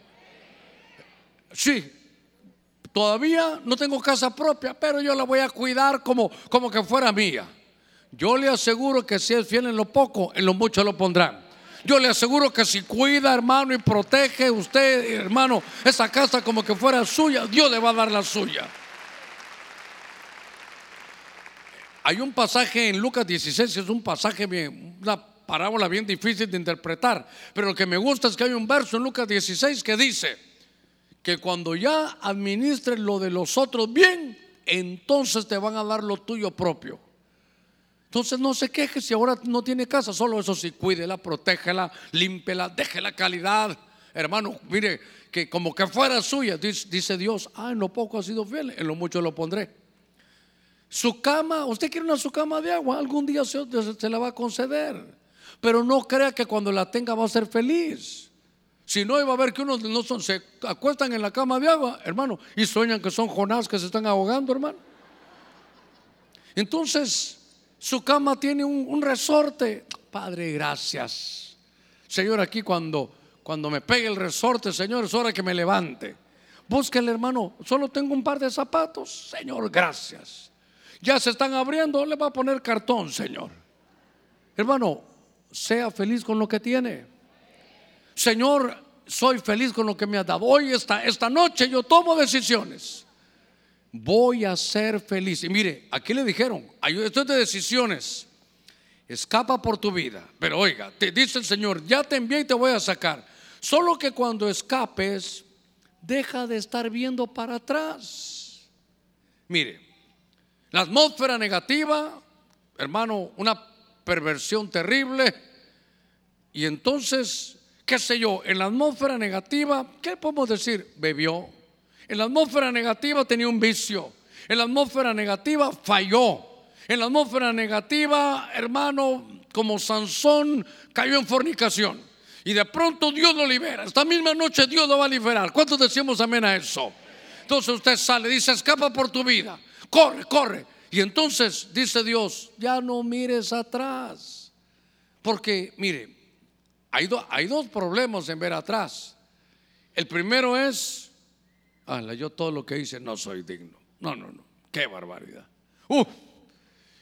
Sí, todavía no tengo casa propia, pero yo la voy a cuidar como, como que fuera mía. Yo le aseguro que si es fiel en lo poco, en lo mucho lo pondrán. Yo le aseguro que si cuida, hermano, y protege usted, hermano, esa casa como que fuera suya, Dios le va a dar la suya. Hay un pasaje en Lucas 16, es un pasaje bien, una parábola bien difícil de interpretar, pero lo que me gusta es que hay un verso en Lucas 16 que dice que cuando ya administres lo de los otros bien, entonces te van a dar lo tuyo propio. Entonces no se queje si ahora no tiene casa, solo eso sí, cuídela, protégela, límpela, deje la calidad. Hermano, mire, que como que fuera suya, dice Dios, ah, en lo poco ha sido fiel, en lo mucho lo pondré. Su cama, usted quiere una su cama de agua, algún día se, la va a conceder. Pero no crea que cuando la tenga va a ser feliz. Si no, iba a ver que unos no se acuestan en la cama de agua, hermano, y sueñan que son Jonás que se están ahogando, hermano. Entonces, su cama tiene un, resorte. Padre, gracias. Señor, aquí cuando, cuando me pegue el resorte, Señor, es hora que me levante. Búsquele, hermano, solo tengo un par de zapatos. Señor, gracias ya se están abriendo, le va a poner cartón, Señor. Hermano, sea feliz con lo que tiene. Señor, soy feliz con lo que me ha dado. Hoy, esta, esta noche, yo tomo decisiones. Voy a ser feliz. Y mire, aquí le dijeron, esto es de decisiones. Escapa por tu vida. Pero oiga, te dice el Señor, ya te envié y te voy a sacar. Solo que cuando escapes, deja de estar viendo para atrás. Mire, la atmósfera negativa, hermano, una perversión terrible. Y entonces, qué sé yo, en la atmósfera negativa, ¿qué podemos decir? Bebió. En la atmósfera negativa tenía un vicio. En la atmósfera negativa falló. En la atmósfera negativa, hermano, como Sansón, cayó en fornicación. Y de pronto Dios lo libera. Esta misma noche Dios lo va a liberar. ¿Cuántos decimos amén a eso? Entonces usted sale, dice, escapa por tu vida. Corre, corre. Y entonces dice Dios, ya no mires atrás. Porque, mire, hay, hay dos problemas en ver atrás. El primero es, yo todo lo que hice no soy digno. No, no, no. Qué barbaridad. Uf,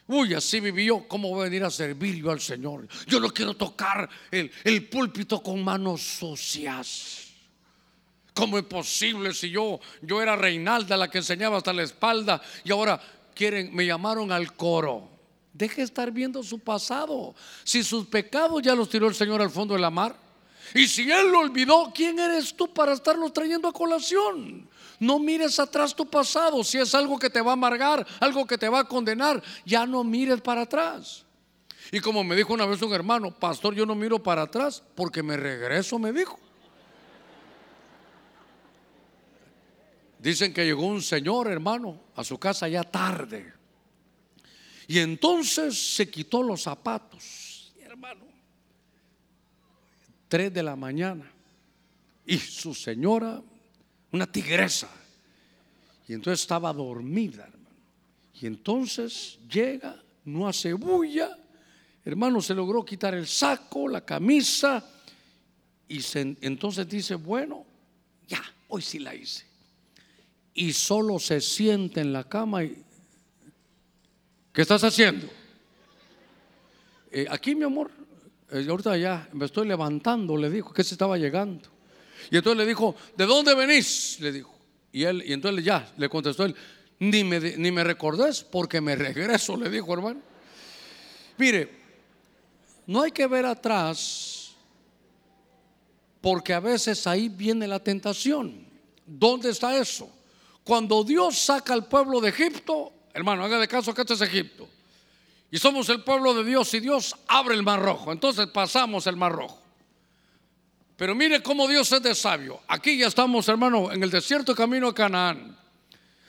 Uy, así vivió, ¿cómo voy a venir a servir yo al Señor? Yo no quiero tocar el, el púlpito con manos sucias. ¿Cómo es posible si yo, yo era Reinalda la que enseñaba hasta la espalda y ahora quieren, me llamaron al coro? Deje de estar viendo su pasado. Si sus pecados ya los tiró el Señor al fondo de la mar. Y si Él lo olvidó, ¿quién eres tú para estarlos trayendo a colación? No mires atrás tu pasado. Si es algo que te va a amargar, algo que te va a condenar, ya no mires para atrás. Y como me dijo una vez un hermano, pastor, yo no miro para atrás porque me regreso, me dijo. Dicen que llegó un señor, hermano, a su casa ya tarde. Y entonces se quitó los zapatos, hermano. Tres de la mañana. Y su señora una tigresa. Y entonces estaba dormida, hermano. Y entonces llega, no hace bulla, hermano, se logró quitar el saco, la camisa, y entonces dice, bueno, ya, hoy sí la hice. Y solo se siente en la cama y, ¿qué estás haciendo? Eh, aquí, mi amor, eh, ahorita ya me estoy levantando, le dijo que se estaba llegando. Y entonces le dijo, ¿de dónde venís? Le dijo. Y él, y entonces ya le contestó él, ni me, ni me recordés porque me [LAUGHS] regreso, le dijo hermano. Mire, no hay que ver atrás porque a veces ahí viene la tentación. ¿Dónde está eso? Cuando Dios saca al pueblo de Egipto, hermano, haga de caso que este es Egipto. Y somos el pueblo de Dios y Dios abre el mar rojo. Entonces pasamos el mar rojo. Pero mire cómo Dios es de sabio. Aquí ya estamos, hermano, en el desierto camino a Canaán.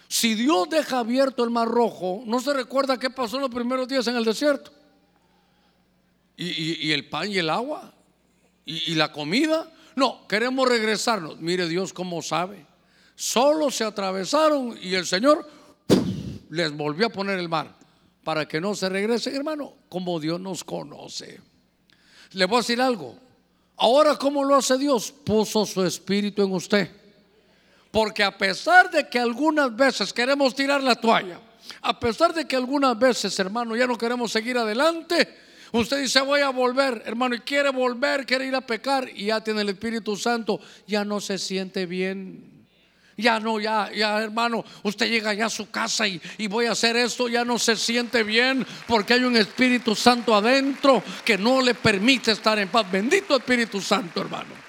Si Dios deja abierto el mar rojo, ¿no se recuerda qué pasó los primeros días en el desierto? ¿Y, el pan y el agua? ¿Y, ¿Y la comida? No, queremos regresarnos. Mire Dios cómo sabe. Solo se atravesaron y el Señor les volvió a poner el mar para que no se regresen, hermano, como Dios nos conoce. Le voy a decir algo. Ahora, ¿cómo lo hace Dios? Puso su espíritu en usted. Porque a pesar de que algunas veces queremos tirar la toalla, a pesar de que algunas veces, hermano, ya no queremos seguir adelante, usted dice, voy a volver, hermano, y quiere volver, quiere ir a pecar, y ya tiene el Espíritu Santo, ya no se siente bien. Ya no, ya, ya hermano, usted llega ya a su casa y, y, voy a hacer esto, ya no se siente bien porque hay un Espíritu Santo adentro que no le permite estar en paz. Bendito Espíritu Santo, hermano.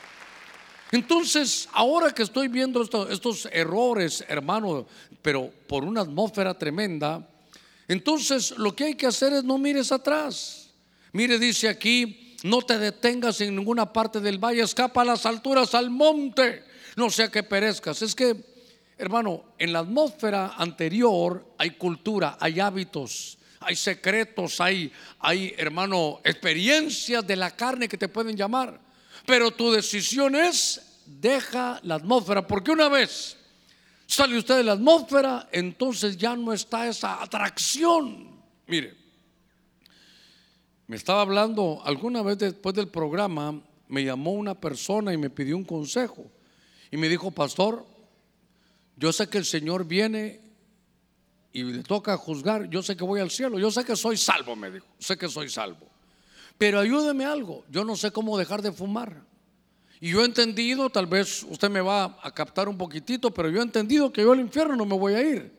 Entonces, ahora que estoy viendo estos errores, hermano, pero por una atmósfera tremenda, entonces lo que hay que hacer es no mires atrás. Mire, dice aquí, no te detengas en ninguna parte del valle, escapa a las alturas, al monte no sea que perezcas. Es que, hermano, en la atmósfera anterior hay cultura, hay hábitos, hay secretos, hay, hay, hermano, experiencias de la carne que te pueden llamar. Pero tu decisión es, deja la atmósfera, porque una vez sale usted de la atmósfera, entonces ya no está esa atracción. Mire, me estaba hablando alguna vez después del programa, me llamó una persona y me pidió un consejo. Y me dijo, pastor, yo sé que el Señor viene y le toca juzgar, yo sé que voy al cielo, yo sé que soy salvo, me dijo, sé que soy salvo. Pero ayúdeme algo, yo no sé cómo dejar de fumar. Y yo he entendido, tal vez usted me va a captar un poquitito, pero yo he entendido que yo al infierno no me voy a ir.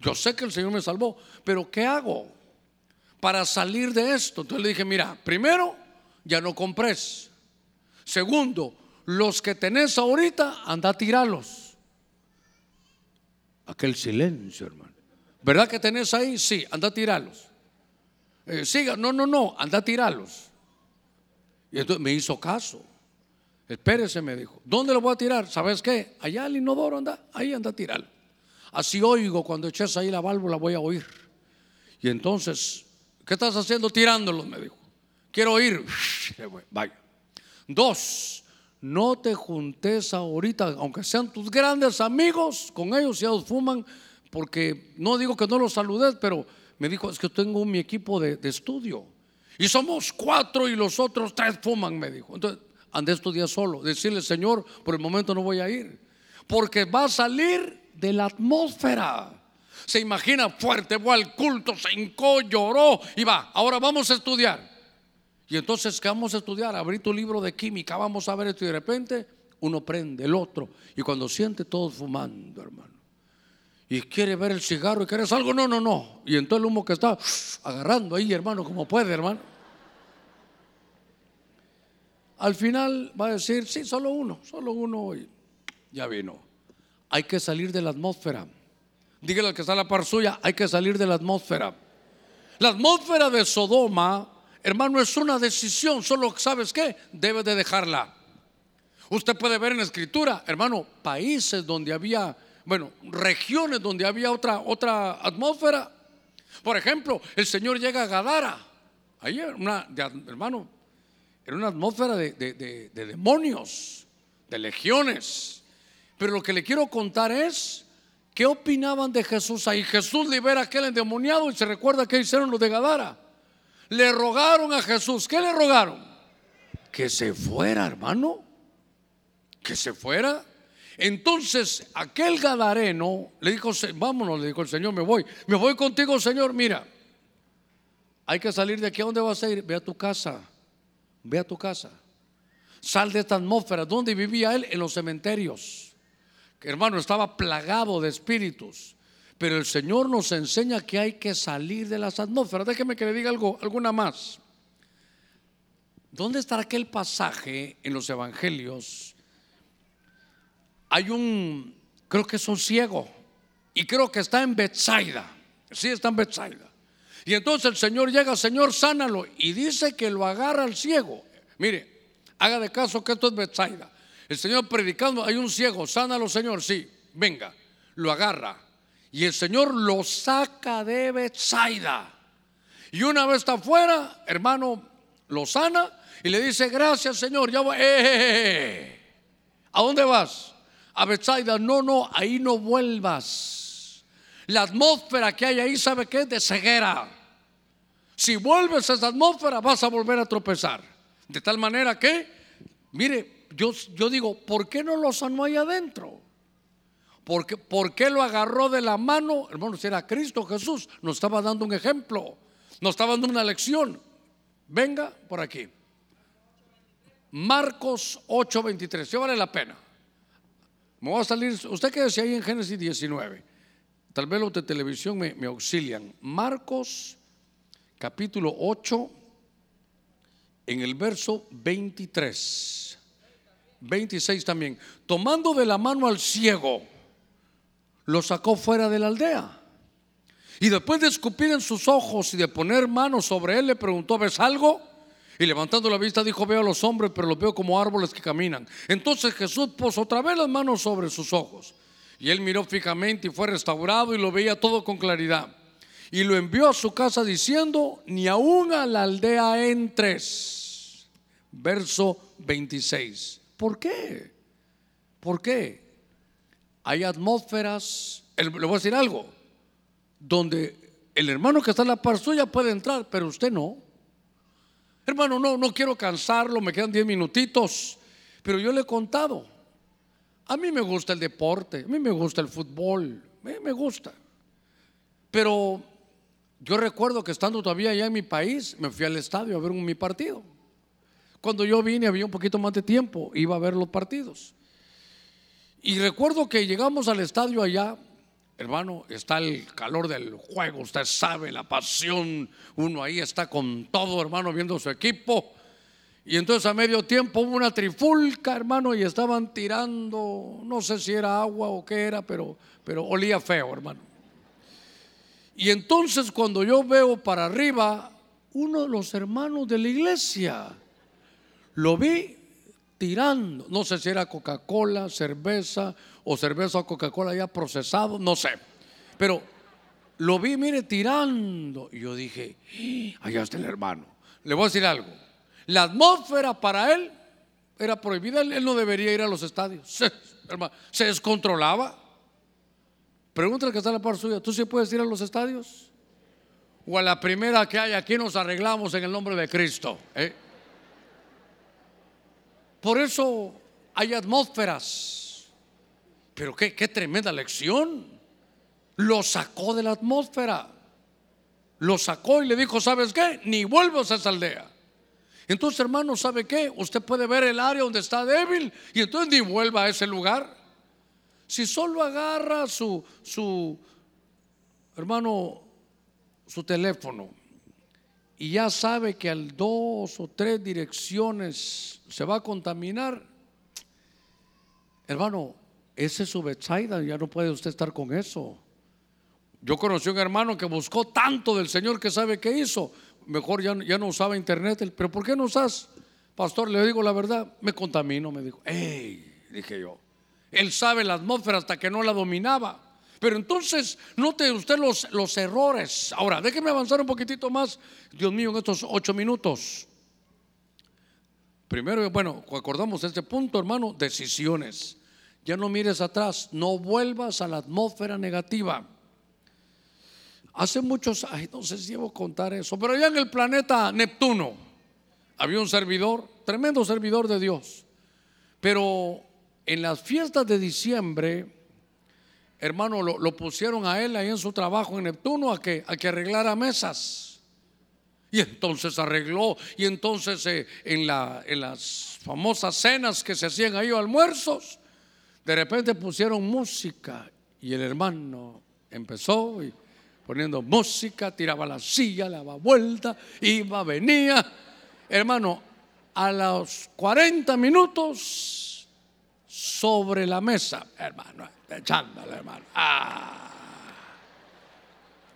Yo sé que el Señor me salvó, pero ¿qué hago para salir de esto? Entonces le dije, mira, primero, ya no compres. Segundo, los que tenés ahorita, anda a tirarlos. Aquel silencio, hermano. ¿Verdad que tenés ahí? Sí, anda a tirarlos. Eh, siga, no, no, no, anda a tirarlos. Y entonces me hizo caso. Espérese, me dijo. ¿Dónde lo voy a tirar? ¿Sabes qué? Allá al inodoro anda, ahí anda a tirarlo. Así oigo, cuando eches ahí la válvula voy a oír. Y entonces, ¿qué estás haciendo tirándolos? Me dijo. Quiero oír. [LAUGHS] Vaya. Dos, no te juntes ahorita, aunque sean tus grandes amigos, con ellos ya los fuman, porque no digo que no los saludes, pero me dijo, es que tengo mi equipo de, estudio. Y somos cuatro y los otros tres fuman, me dijo. Entonces, andé a estudiar solo. Decirle, Señor, por el momento no voy a ir. Porque va a salir de la atmósfera. Se imagina fuerte, fue al culto, se hincó, lloró y va. Ahora vamos a estudiar. Y entonces, ¿qué vamos a estudiar? Abrir tu libro de química, vamos a ver esto y de repente uno prende el otro. Y cuando siente todos fumando, hermano. Y quiere ver el cigarro y quieres algo, no, no, no. Y entonces el humo que está agarrando ahí, hermano, como puede, hermano. Al final va a decir, sí, solo uno, solo uno y ya vino. Hay que salir de la atmósfera. Dígale al que está a la par suya, hay que salir de la atmósfera. La atmósfera de Sodoma, hermano, es una decisión, solo sabes qué, debe de dejarla. Usted puede ver en la escritura, hermano, países donde había, bueno, regiones donde había otra, otra atmósfera. Por ejemplo, el Señor llega a Gadara. Ahí, una, hermano, era una atmósfera de, demonios, de legiones. Pero lo que le quiero contar es, ¿qué opinaban de Jesús ahí? Jesús libera a aquel endemoniado y se recuerda que hicieron los de Gadara. Le rogaron a Jesús, ¿qué le rogaron? Que se fuera, hermano. Que se fuera. Entonces aquel gadareno le dijo, vámonos, le dijo el Señor, me voy. Me voy contigo, Señor. Mira, hay que salir de aquí. ¿A dónde vas a ir? Ve a tu casa. Ve a tu casa. Sal de esta atmósfera. ¿Dónde vivía él? En los cementerios. Que, hermano, estaba plagado de espíritus. Pero el Señor nos enseña que hay que salir de las atmósferas. Déjeme que le diga algo, alguna más. ¿Dónde está aquel pasaje en los evangelios? Hay un, creo que es un ciego, y creo que está en Bethsaida. Sí, está en Bethsaida. Y entonces el Señor llega, Señor, sánalo. Y dice que lo agarra al ciego. Mire, haga de caso que esto es Bethsaida. El Señor predicando, hay un ciego, sánalo, Señor, sí, venga, lo agarra. Y el Señor lo saca de Bethsaida. Y una vez está afuera, hermano, lo sana y le dice, gracias, Señor, ya voy. ¡Eh! ¿A dónde vas? A Bethsaida. No, no, ahí no vuelvas. La atmósfera que hay ahí, ¿sabe qué? De ceguera. Si vuelves a esa atmósfera, vas a volver a tropezar. De tal manera que, mire, yo, yo digo, ¿por qué no lo sanó ahí adentro? ¿Por qué, ¿Por qué lo agarró de la mano? Hermano, si era Cristo Jesús, nos estaba dando un ejemplo, nos estaba dando una lección. Venga por aquí. Marcos 8:23, ¿sí vale la pena? Me voy a salir, usted quédese ahí en Génesis 19. Tal vez los de televisión me, auxilian. Marcos capítulo 8, en el verso 23, 26 también. Tomando de la mano al ciego, lo sacó fuera de la aldea. Y después de escupir en sus ojos y de poner manos sobre él, le preguntó, ¿ves algo? Y levantando la vista dijo, veo a los hombres, pero los veo como árboles que caminan. Entonces Jesús puso otra vez las manos sobre sus ojos. Y él miró fijamente y fue restaurado y lo veía todo con claridad. Y lo envió a su casa diciendo, ni aún a la aldea entres. Verso 26. ¿Por qué? ¿Por qué? Hay atmósferas, le voy a decir algo, donde el hermano que está en la par suya puede entrar, pero usted no. Hermano, no, no quiero cansarlo, me quedan 10 minutitos, pero yo le he contado. A mí me gusta el deporte, a mí me gusta el fútbol, me gusta. Pero yo recuerdo que estando todavía allá en mi país, me fui al estadio a ver un, mi partido. cuando yo vine había un poquito más de tiempo, iba a ver los partidos. Y recuerdo que llegamos al estadio allá, hermano, está el calor del juego, usted sabe, la pasión, uno ahí está con todo, hermano, viendo su equipo. Y entonces a medio tiempo hubo una trifulca, hermano, y estaban tirando, no sé si era agua o qué era, pero, pero olía feo, hermano. Y entonces cuando yo veo para arriba, uno de los hermanos de la iglesia, lo vi tirando, no sé si era Coca-Cola, cerveza o cerveza o Coca-Cola ya procesado, no sé, pero lo vi, mire, tirando. Y yo dije, ¡Ah! allá está el hermano. Le voy a decir algo, la atmósfera para él era prohibida, él no debería ir a los estadios, se, se descontrolaba. Pregúntale que está la par suya, ¿tú sí puedes ir a los estadios? O a la primera que hay, aquí nos arreglamos en el nombre de Cristo. ¿eh? Por eso hay atmósferas. Pero qué, tremenda lección. Lo sacó de la atmósfera. Lo sacó y le dijo, ¿sabes qué? Ni vuelvas a esa aldea. Entonces, hermano, ¿sabe qué? Usted puede ver el área donde está débil y entonces ni vuelva a ese lugar. Si solo agarra su, su hermano, su teléfono y ya sabe que al dos o tres direcciones se va a contaminar, hermano, ese es su Betsaida, ya no puede usted estar con eso. Yo conocí a un hermano que buscó tanto del Señor que sabe qué hizo. Mejor ya, ya no usaba internet. Pero ¿por qué no usas? Pastor, le digo la verdad, me contamino, me dijo. ¡Ey! Dije yo. Él sabe la atmósfera hasta que no la dominaba. Pero entonces, note usted los, los errores. Ahora, déjeme avanzar un poquitito más, Dios mío, en estos ocho minutos. Primero, bueno, acordamos este punto, hermano, decisiones. Ya no mires atrás, no vuelvas a la atmósfera negativa. Hace muchos, ay, no sé si debo contar eso, pero allá en el planeta Neptuno había un servidor, tremendo servidor de Dios. Pero en las fiestas de diciembre, hermano, lo, pusieron a él ahí en su trabajo en Neptuno a que, a que arreglara mesas. Y entonces arregló, y entonces eh, en, la, las famosas cenas que se hacían ahí, almuerzos, de repente pusieron música y el hermano empezó y poniendo música, tiraba la silla, le daba vuelta, iba, venía. Hermano, a los 40 minutos sobre la mesa, hermano, echándole, hermano. Ah.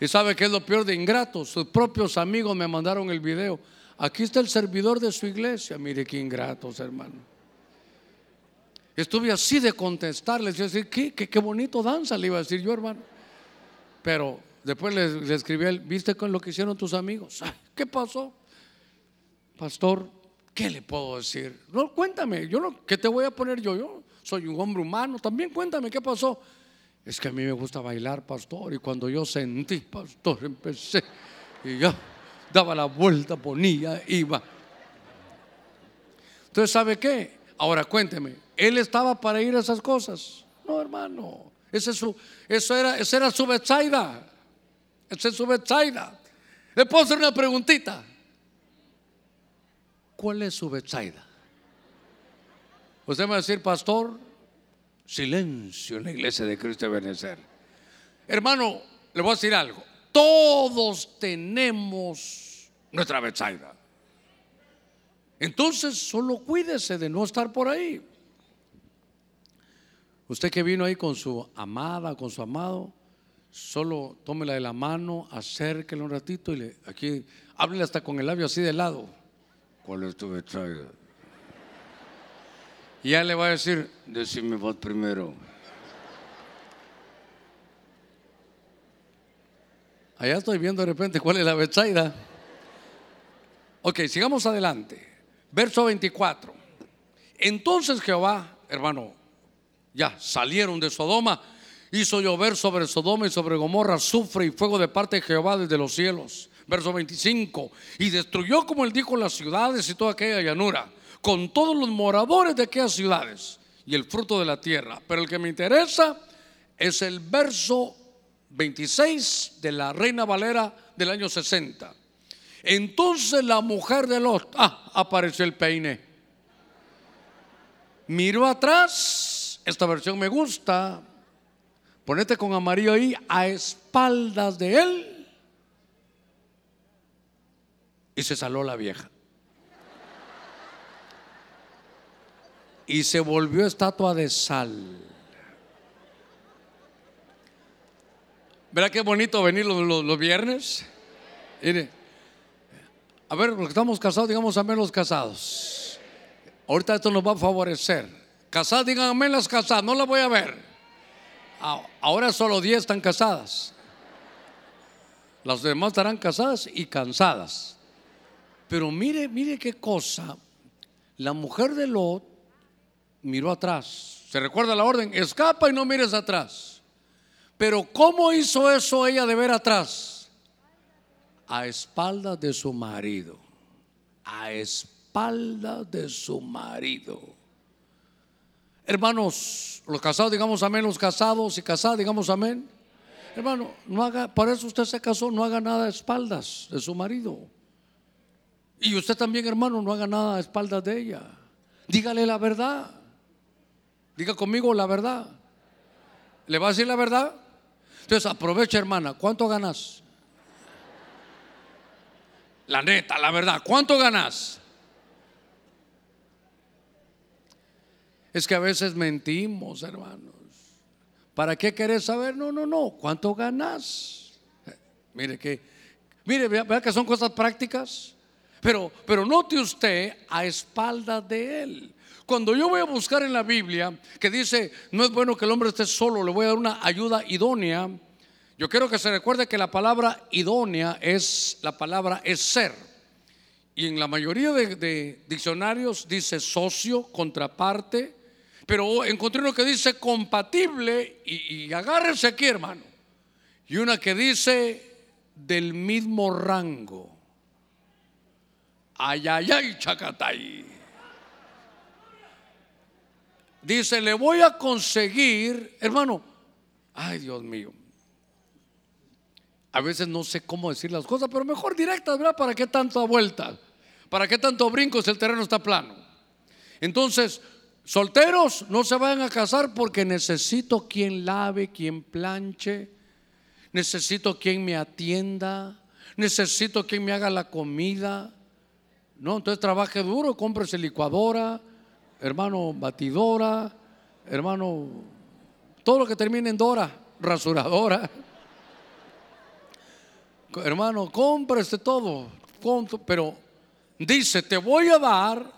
Y sabe que es lo peor de ingratos. Sus propios amigos me mandaron el video. Aquí está el servidor de su iglesia. Mire qué ingratos, hermano. Estuve así de contestarles. decir, ¿qué, qué, bonito danza, le iba a decir yo, hermano. Pero después le, escribí a él, ¿viste con lo que hicieron tus amigos? ¿Qué pasó? Pastor, ¿qué le puedo decir? No, cuéntame, yo no, ¿qué te voy a poner yo? Yo soy un hombre humano. También cuéntame qué pasó. Es que a mí me gusta bailar, pastor. Y cuando yo sentí, pastor, empecé y ya daba la vuelta, ponía, iba. Entonces, ¿sabe qué? Ahora cuénteme, ¿él estaba para ir a esas cosas? No, hermano. Ese su, eso era, esa era su Betsaida. Esa es su Betsaida. Le puedo hacer una preguntita. ¿Cuál es su Betsaida? Usted me va a decir, pastor, silencio en la iglesia de Cristo de Benecer. Hermano, le voy a decir algo. Todos tenemos nuestra Betsaida. Entonces, solo cuídese de no estar por ahí. Usted que vino ahí con su amada, con su amado, solo tómela de la mano, acérquele un ratito y le, aquí, háblele hasta con el labio así de lado. ¿Cuál es tu Betsaida? Y ya le va a decir, decime vos primero. Allá estoy viendo de repente cuál es la Betsaida. Ok, sigamos adelante. Verso 24. Entonces Jehová, hermano, ya salieron de Sodoma, hizo llover sobre Sodoma y sobre Gomorra sufre y fuego de parte de Jehová desde los cielos. Verso 25. Y destruyó, como él dijo, las ciudades y toda aquella llanura con todos los moradores de aquellas ciudades y el fruto de la tierra. Pero el que me interesa es el verso 26 de la Reina Valera del año 60. Entonces la mujer de Lot, ah, apareció el peine. Miró atrás, esta versión me gusta. Ponete con amarillo ahí, a espaldas de él. Y se saló la vieja. Y se volvió estatua de sal. ¿Verdad qué bonito venir los, viernes? Mire, a ver, los que estamos casados, digamos amén los casados. Ahorita esto nos va a favorecer. Casadas, digan amén las casadas, no las voy a ver. Ahora solo 10 están casadas. Las demás estarán casadas y cansadas. Pero mire, mire qué cosa. La mujer de Lot miró atrás. ¿Se recuerda la orden? Escapa y no mires atrás. Pero ¿cómo hizo eso ella de ver atrás? A espaldas de su marido. A espaldas de su marido. Hermanos, los casados digamos amén, los casados y casadas digamos amén. Hermano, no haga, por eso usted se casó, no haga nada a espaldas de su marido. Y usted también, hermano, no haga nada a espaldas de ella. Dígale la verdad. Diga conmigo la verdad. ¿Le va a decir la verdad? Entonces aprovecha, hermana. ¿Cuánto ganas? La neta, la verdad. ¿Cuánto ganas? Es que a veces mentimos, hermanos. ¿Para qué querés saber? No, no, no. ¿Cuánto ganas? Mire que, mire, vea, que son cosas prácticas. Pero, pero note usted a espaldas de él. Cuando yo voy a buscar en la Biblia que dice, no es bueno que el hombre esté solo, le voy a dar una ayuda idónea. Yo quiero que se recuerde que la palabra idónea es la palabra ser. Y en la mayoría de, diccionarios dice socio, contraparte, pero encontré uno que dice compatible y, y aquí, hermano. Y una que dice del mismo rango. Ay, ay, ay, chacatay. Dice, le voy a conseguir, hermano, ay Dios mío. A veces no sé cómo decir las cosas, pero mejor directas, ¿verdad? ¿Para qué tanto vuelta? ¿Para qué tanto brinco si el terreno está plano? Entonces, solteros, no se vayan a casar porque necesito quien lave, quien planche, necesito quien me atienda, necesito quien me haga la comida. No, entonces trabaje duro, cómprese licuadora, hermano, batidora, hermano, todo lo que termine en Dora, rasuradora. Hermano, cómprese todo, pero dice, te voy a dar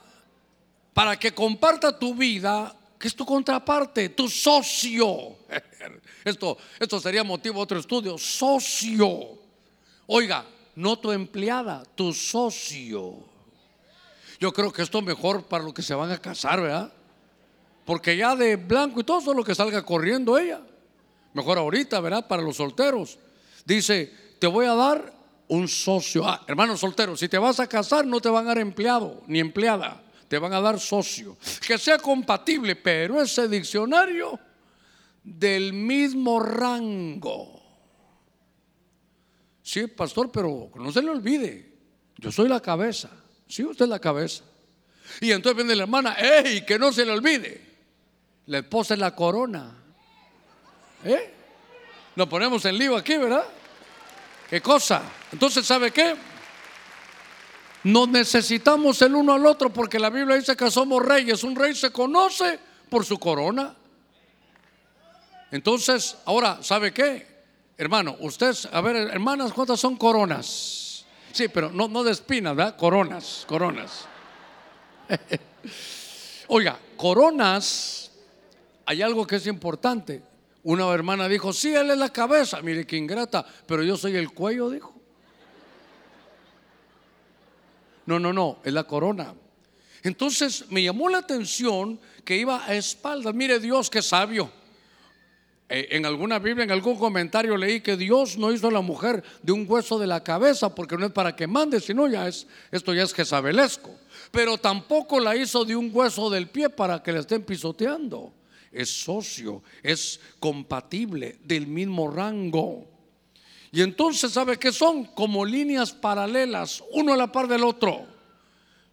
para que comparta tu vida, que es tu contraparte, tu socio. [LAUGHS] Esto, esto sería motivo de otro estudio, socio. Oiga, no tu empleada, tu socio. Yo creo que esto es mejor para los que se van a casar, ¿verdad? Porque ya de blanco y todo solo que salga corriendo ella. Mejor ahorita, ¿verdad? Para los solteros. Dice, te voy a dar un socio. Ah, hermano soltero, si te vas a casar no te van a dar empleado ni empleada. Te van a dar socio. Que sea compatible, pero ese diccionario del mismo rango. Sí, pastor, pero no se le olvide. Yo soy la cabeza. Sí, usted es la cabeza. Y entonces viene la hermana, ¡ey! Que no se le olvide. Le pose la corona. ¿Eh? Nos ponemos en lío aquí, ¿verdad? ¿Qué cosa? Entonces, ¿sabe qué? Nos necesitamos el uno al otro porque la Biblia dice que somos reyes. Un rey se conoce por su corona. Entonces, ahora, ¿sabe qué? Hermano, ustedes, a ver, hermanas, ¿cuántas son coronas? Sí, pero no, no de espinas, ¿verdad? Coronas, coronas. [LAUGHS] Oiga, coronas, hay algo que es importante. Una hermana dijo, sí, él es la cabeza. Mire qué ingrata, pero yo soy el cuello, dijo. No, no, no, es la corona. Entonces me llamó la atención que iba a espaldas. Mire Dios, qué sabio. Eh, en alguna Biblia, en algún comentario leí que Dios no hizo a la mujer de un hueso de la cabeza porque no es para que mande, sino ya es, esto ya es jezabelesco. Pero tampoco la hizo de un hueso del pie para que le estén pisoteando. Es socio, es compatible del mismo rango. Y entonces, ¿sabe qué son? Como líneas paralelas, uno a la par del otro.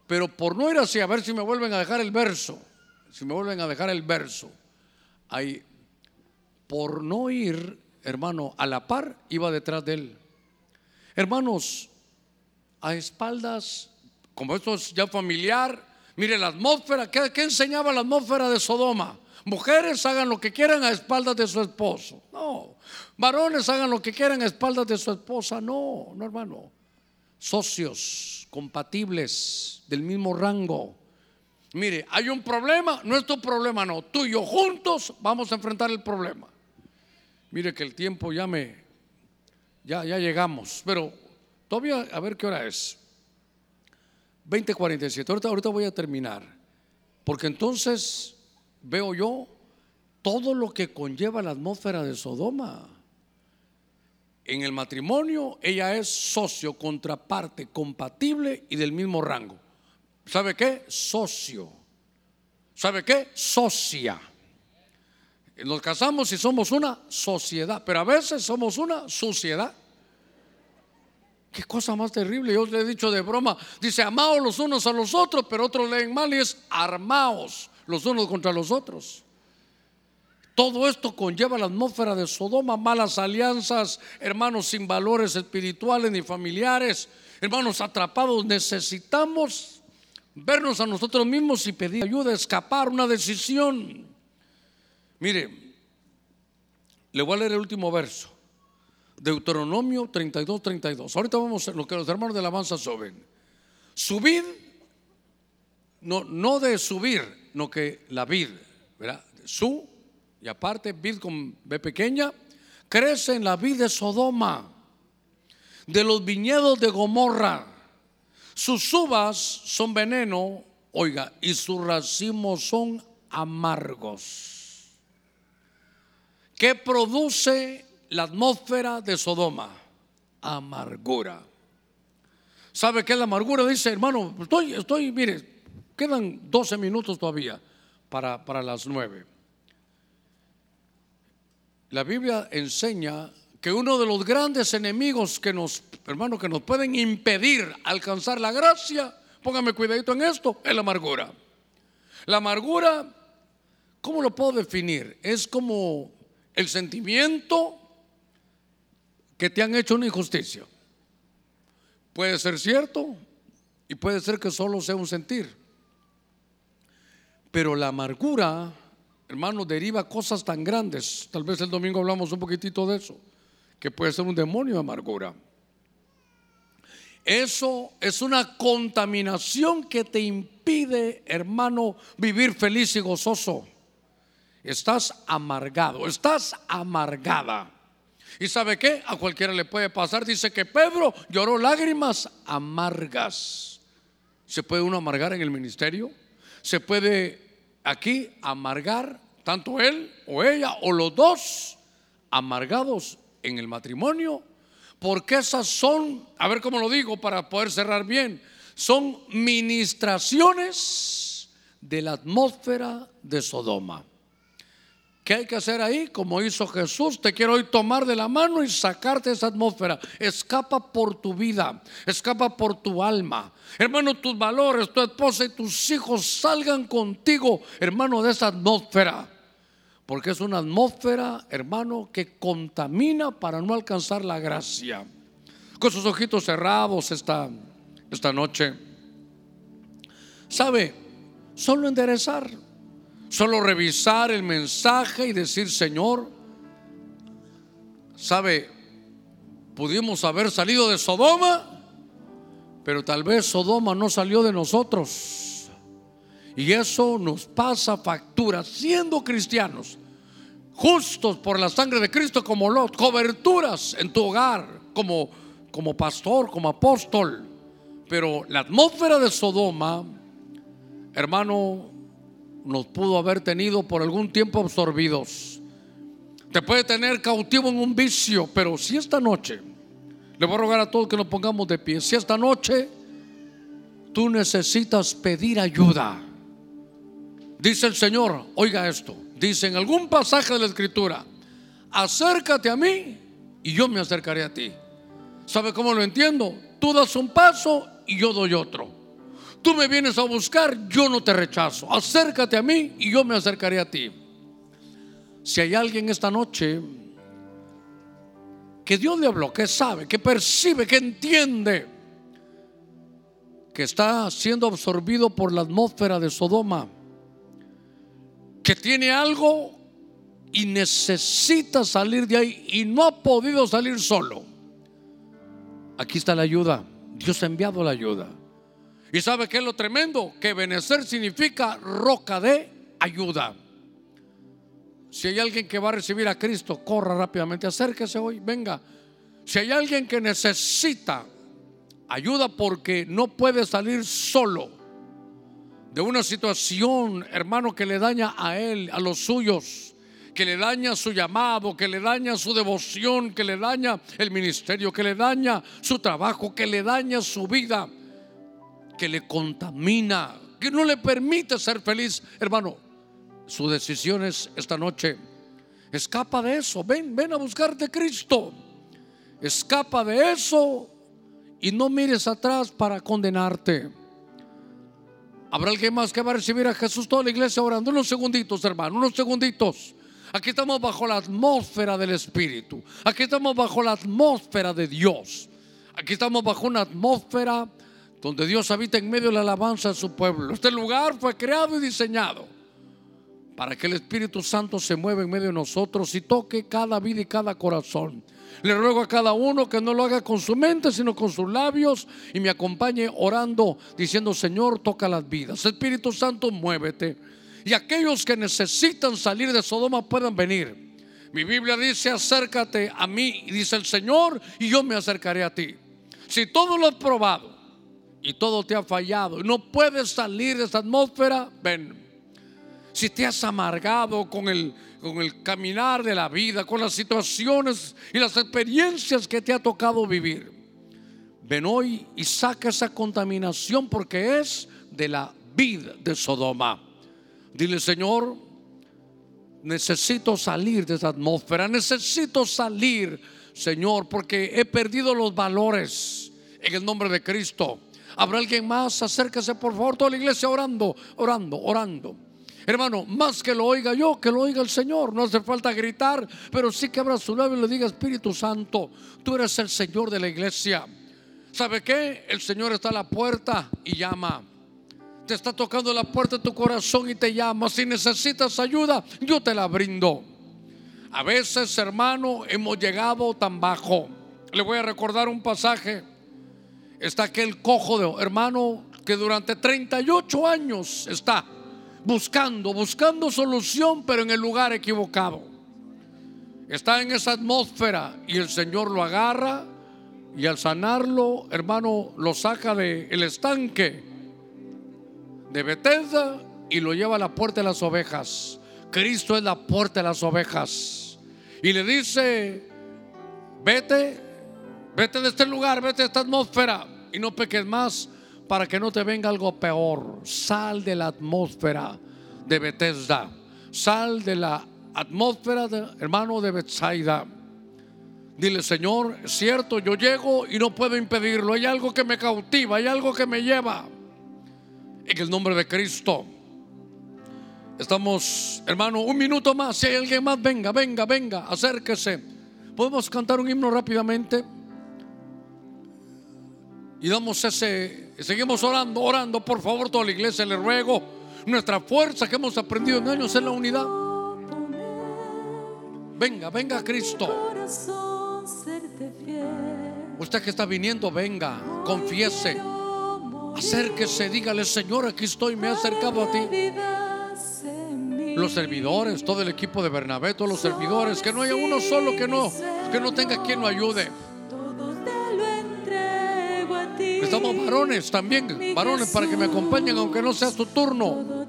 Pero por no ir así, a ver si me vuelven a dejar el verso, si me vuelven a dejar el verso, ahí, por no ir, hermano, a la par, iba detrás de él. Hermanos, a espaldas, como esto es ya familiar, mire la atmósfera, ¿qué, enseñaba la atmósfera de Sodoma? Mujeres hagan lo que quieran a espaldas de su esposo. No. Varones hagan lo que quieran a espaldas de su esposa. No, no hermano. Socios compatibles del mismo rango. Mire, hay un problema, no es problema, no. Tú y yo juntos vamos a enfrentar el problema. Mire que el tiempo ya me, ya, ya llegamos, pero todavía a ver qué hora es. 20:47. Ahorita, ahorita voy a terminar, porque entonces veo yo todo lo que conlleva la atmósfera de Sodoma. En el matrimonio ella es socio, contraparte, compatible y del mismo rango. ¿Sabe qué? Socio. ¿Sabe qué? Socia. Nos casamos y somos una sociedad, pero a veces somos una suciedad. Qué cosa más terrible. Yo le he dicho de broma. Dice, amaos los unos a los otros, pero otros leen mal y es armaos los unos contra los otros. Todo esto conlleva la atmósfera de Sodoma, malas alianzas, hermanos sin valores espirituales ni familiares, hermanos atrapados. Necesitamos vernos a nosotros mismos y pedir ayuda, escapar, una decisión. Mire, le voy a leer el último verso. Deuteronomio 32, 32. Ahorita vamos a lo que los hermanos de la alabanza suben. Subid, no, no de subir, no que la vid, ¿verdad? Su, y aparte vid con B pequeña, crece en la vid de Sodoma, de los viñedos de Gomorra. Sus uvas son veneno, oiga, y sus racimos son amargos. ¿Qué produce la atmósfera de Sodoma? Amargura. ¿Sabe qué es la amargura? Dice, hermano, estoy, estoy, mire, Quedan 12 minutos todavía para, para las 9. La Biblia enseña que uno de los grandes enemigos que nos, hermano, que nos pueden impedir alcanzar la gracia, póngame cuidadito en esto, es la amargura. La amargura, ¿cómo lo puedo definir? Es como el sentimiento que te han hecho una injusticia. Puede ser cierto y puede ser que solo sea un sentir. Pero la amargura, hermano, deriva cosas tan grandes. Tal vez el domingo hablamos un poquitito de eso, que puede ser un demonio de amargura. Eso es una contaminación que te impide, hermano, vivir feliz y gozoso. Estás amargado, estás amargada. ¿Y sabe qué? A cualquiera le puede pasar. Dice que Pedro lloró lágrimas amargas. ¿Se puede uno amargar en el ministerio? se puede aquí amargar, tanto él o ella o los dos, amargados en el matrimonio, porque esas son, a ver cómo lo digo para poder cerrar bien, son ministraciones de la atmósfera de Sodoma. ¿Qué hay que hacer ahí? Como hizo Jesús, te quiero hoy tomar de la mano y sacarte de esa atmósfera. Escapa por tu vida, escapa por tu alma. Hermano, tus valores, tu esposa y tus hijos salgan contigo, hermano, de esa atmósfera. Porque es una atmósfera, hermano, que contamina para no alcanzar la gracia. Con sus ojitos cerrados esta, esta noche. ¿Sabe? Solo enderezar Solo revisar el mensaje y decir, Señor, ¿sabe? Pudimos haber salido de Sodoma, pero tal vez Sodoma no salió de nosotros. Y eso nos pasa factura, siendo cristianos, justos por la sangre de Cristo como los coberturas en tu hogar, como, como pastor, como apóstol. Pero la atmósfera de Sodoma, hermano, nos pudo haber tenido por algún tiempo absorbidos. Te puede tener cautivo en un vicio, pero si esta noche, le voy a rogar a todos que nos pongamos de pie, si esta noche tú necesitas pedir ayuda, dice el Señor, oiga esto, dice en algún pasaje de la Escritura, acércate a mí y yo me acercaré a ti. ¿Sabe cómo lo entiendo? Tú das un paso y yo doy otro. Tú me vienes a buscar, yo no te rechazo. Acércate a mí y yo me acercaré a ti. Si hay alguien esta noche que Dios le habló, que sabe, que percibe, que entiende, que está siendo absorbido por la atmósfera de Sodoma, que tiene algo y necesita salir de ahí y no ha podido salir solo. Aquí está la ayuda. Dios ha enviado la ayuda. ¿Y sabe qué es lo tremendo? Que Benecer significa roca de ayuda. Si hay alguien que va a recibir a Cristo, corra rápidamente, acérquese hoy, venga. Si hay alguien que necesita ayuda porque no puede salir solo de una situación, hermano, que le daña a él, a los suyos, que le daña su llamado, que le daña su devoción, que le daña el ministerio, que le daña su trabajo, que le daña su vida, que le contamina, que no le permite ser feliz, hermano. Sus decisiones esta noche, escapa de eso, ven, ven a buscarte Cristo. Escapa de eso y no mires atrás para condenarte. Habrá alguien más que va a recibir a Jesús toda la iglesia orando. Unos segunditos, hermano, unos segunditos. Aquí estamos bajo la atmósfera del Espíritu. Aquí estamos bajo la atmósfera de Dios. Aquí estamos bajo una atmósfera donde Dios habita en medio de la alabanza de su pueblo. Este lugar fue creado y diseñado para que el Espíritu Santo se mueva en medio de nosotros y toque cada vida y cada corazón. Le ruego a cada uno que no lo haga con su mente, sino con sus labios y me acompañe orando, diciendo, Señor, toca las vidas. Espíritu Santo, muévete. Y aquellos que necesitan salir de Sodoma puedan venir. Mi Biblia dice, acércate a mí, dice el Señor, y yo me acercaré a ti. Si todo lo has probado y todo te ha fallado no puedes salir de esa atmósfera, ven. Si te has amargado con el con el caminar de la vida, con las situaciones y las experiencias que te ha tocado vivir. Ven hoy y saca esa contaminación porque es de la vida de Sodoma. Dile, Señor, necesito salir de esa atmósfera, necesito salir, Señor, porque he perdido los valores en el nombre de Cristo. ¿Habrá alguien más? Acérquese, por favor, toda la iglesia orando, orando, orando. Hermano, más que lo oiga yo, que lo oiga el Señor. No hace falta gritar, pero sí que abra su labio y le diga, Espíritu Santo, tú eres el Señor de la iglesia. ¿Sabe qué? El Señor está a la puerta y llama. Te está tocando la puerta de tu corazón y te llama. Si necesitas ayuda, yo te la brindo. A veces, hermano, hemos llegado tan bajo. Le voy a recordar un pasaje. Está aquel cojo de hermano que durante 38 años está buscando, buscando solución, pero en el lugar equivocado. Está en esa atmósfera y el Señor lo agarra y al sanarlo, hermano, lo saca del el estanque de Bethesda y lo lleva a la puerta de las ovejas. Cristo es la puerta de las ovejas. Y le dice, vete, vete de este lugar, vete de esta atmósfera y no peques más para que no te venga algo peor. Sal de la atmósfera de Bethesda. Sal de la atmósfera, de, hermano, de Bethsaida. Dile, Señor, es cierto, yo llego y no puedo impedirlo. Hay algo que me cautiva, hay algo que me lleva. En el nombre de Cristo. Estamos, hermano, un minuto más. Si hay alguien más, venga, venga, venga, acérquese. ¿Podemos cantar un himno rápidamente? Y damos ese, seguimos orando, orando, por favor, toda la iglesia, le ruego. Nuestra fuerza que hemos aprendido en años es la unidad. Venga, venga Cristo. Usted que está viniendo, venga, confiese, acérquese, dígale, Señor, aquí estoy, me he acercado a ti. Los servidores, todo el equipo de Bernabé, todos los servidores, que no haya uno solo que no, que no tenga quien lo ayude. Estamos varones también, varones para que me acompañen aunque no sea su turno.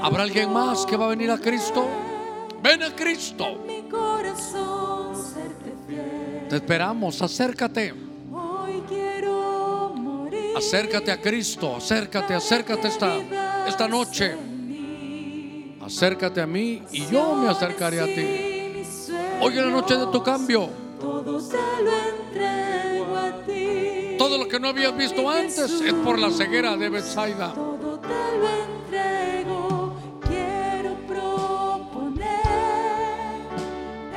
¿Habrá alguien más que va a venir a Cristo? Ven a Cristo. Te esperamos, acércate. Acércate a Cristo, acércate, acércate esta, esta noche. Acércate a mí y yo me acercaré a ti. Hoy es la noche de tu cambio. Todo se lo entrego a ti. Todo lo que no habías visto antes es por la ceguera de Bethsaida. Todo te lo entrego. Quiero proponer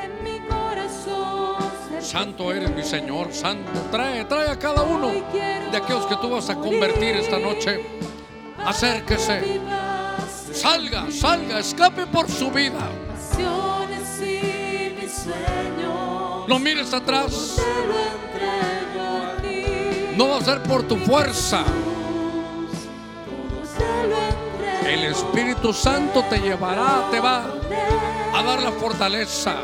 en mi corazón. Santo eres mi Señor, santo. Trae, trae a cada uno de aquellos que tú vas a convertir esta noche. Acérquese, salga, salga, escape por su vida. pasiones y mis sueños. No mires atrás, no va a ser por tu fuerza. El Espíritu Santo te llevará, te va a dar la fortaleza.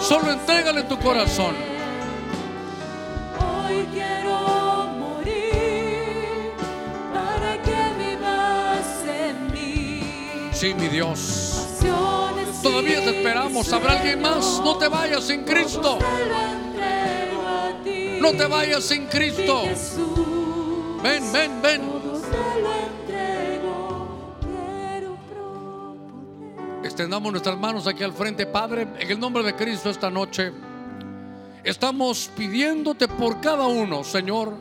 Solo entrégale tu corazón. Hoy quiero morir para que vivas en mí. Sí, mi Dios. Todavía te esperamos. ¿Habrá alguien más? No te vayas sin Cristo. No te vayas sin Cristo. Ven, ven, ven. Extendamos nuestras manos aquí al frente, Padre, en el nombre de Cristo esta noche. Estamos pidiéndote por cada uno, Señor,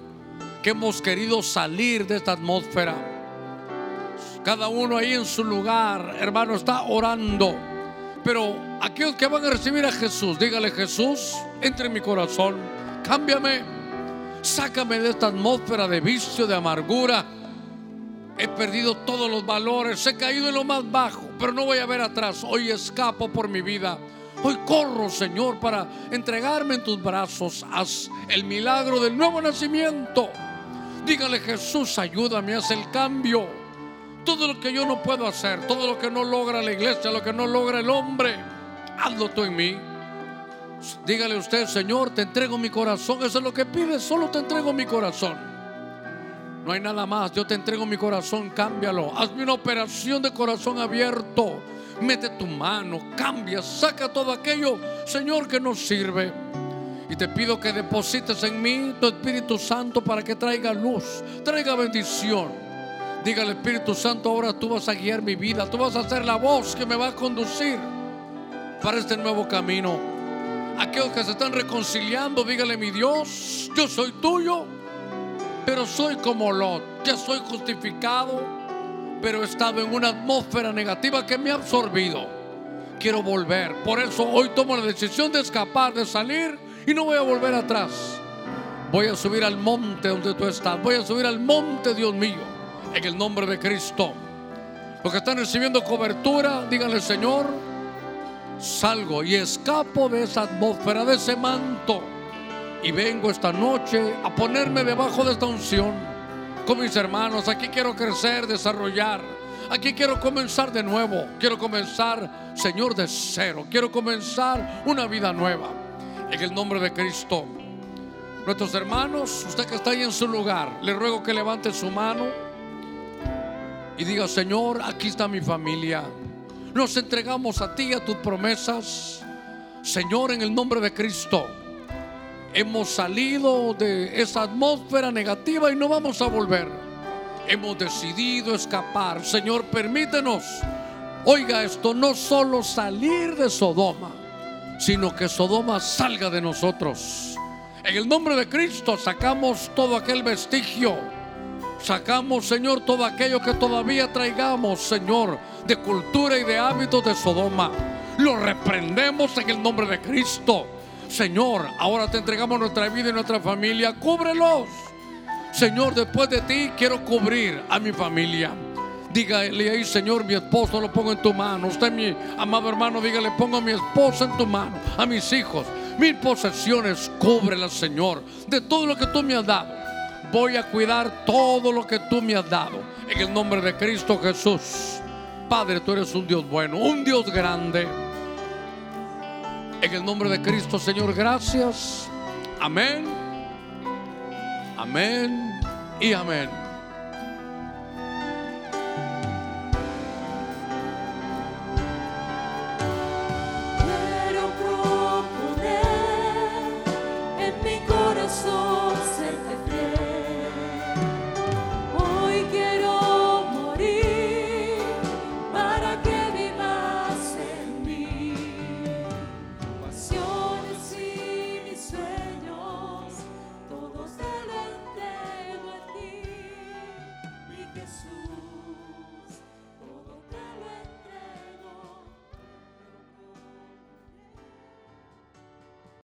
que hemos querido salir de esta atmósfera. Cada uno ahí en su lugar, hermano, está orando. Pero aquellos que van a recibir a Jesús, dígale Jesús, entre en mi corazón, cámbiame, sácame de esta atmósfera de vicio, de amargura. He perdido todos los valores, he caído en lo más bajo, pero no voy a ver atrás. Hoy escapo por mi vida. Hoy corro, Señor, para entregarme en tus brazos. Haz el milagro del nuevo nacimiento. Dígale, Jesús, ayúdame, haz el cambio. Todo lo que yo no puedo hacer, todo lo que no logra la iglesia, lo que no logra el hombre, hazlo tú en mí. Dígale usted, Señor, te entrego mi corazón. Eso es lo que pides, solo te entrego mi corazón. No hay nada más. Yo te entrego mi corazón, cámbialo. Hazme una operación de corazón abierto. Mete tu mano, cambia, saca todo aquello, Señor, que nos sirve. Y te pido que deposites en mí tu Espíritu Santo para que traiga luz, traiga bendición. Diga al Espíritu Santo, ahora tú vas a guiar mi vida, tú vas a ser la voz que me va a conducir para este nuevo camino. Aquellos que se están reconciliando, dígale, mi Dios, yo soy tuyo pero soy como Lot, ya soy justificado, pero he estado en una atmósfera negativa que me ha absorbido. Quiero volver, por eso hoy tomo la decisión de escapar, de salir y no voy a volver atrás. Voy a subir al monte donde tú estás, voy a subir al monte, Dios mío, en el nombre de Cristo. Los que están recibiendo cobertura, díganle, Señor, salgo y escapo de esa atmósfera, de ese manto. Y vengo esta noche a ponerme debajo de esta unción con mis hermanos. Aquí quiero crecer, desarrollar. Aquí quiero comenzar de nuevo. Quiero comenzar, Señor, de cero. Quiero comenzar una vida nueva. En el nombre de Cristo. Nuestros hermanos, usted que está ahí en su lugar, le ruego que levante su mano y diga, Señor, aquí está mi familia. Nos entregamos a ti, a tus promesas. Señor, en el nombre de Cristo. Hemos salido de esa atmósfera negativa y no vamos a volver. Hemos decidido escapar. Señor, permítenos. Oiga esto, no solo salir de Sodoma, sino que Sodoma salga de nosotros. En el nombre de Cristo sacamos todo aquel vestigio. Sacamos, Señor, todo aquello que todavía traigamos, Señor, de cultura y de hábitos de Sodoma. Lo reprendemos en el nombre de Cristo. Señor, ahora te entregamos nuestra vida y nuestra familia. Cúbrelos. Señor, después de ti quiero cubrir a mi familia. Dígale ahí, Señor, mi esposo lo pongo en tu mano. Usted, mi amado hermano, dígale, pongo a mi esposa en tu mano, a mis hijos, mis posesiones, cúbrelas, Señor, de todo lo que tú me has dado. Voy a cuidar todo lo que tú me has dado. En el nombre de Cristo Jesús. Padre, tú eres un Dios bueno, un Dios grande. En el nombre de Cristo, Señor, gracias. Amén. Amén y amén.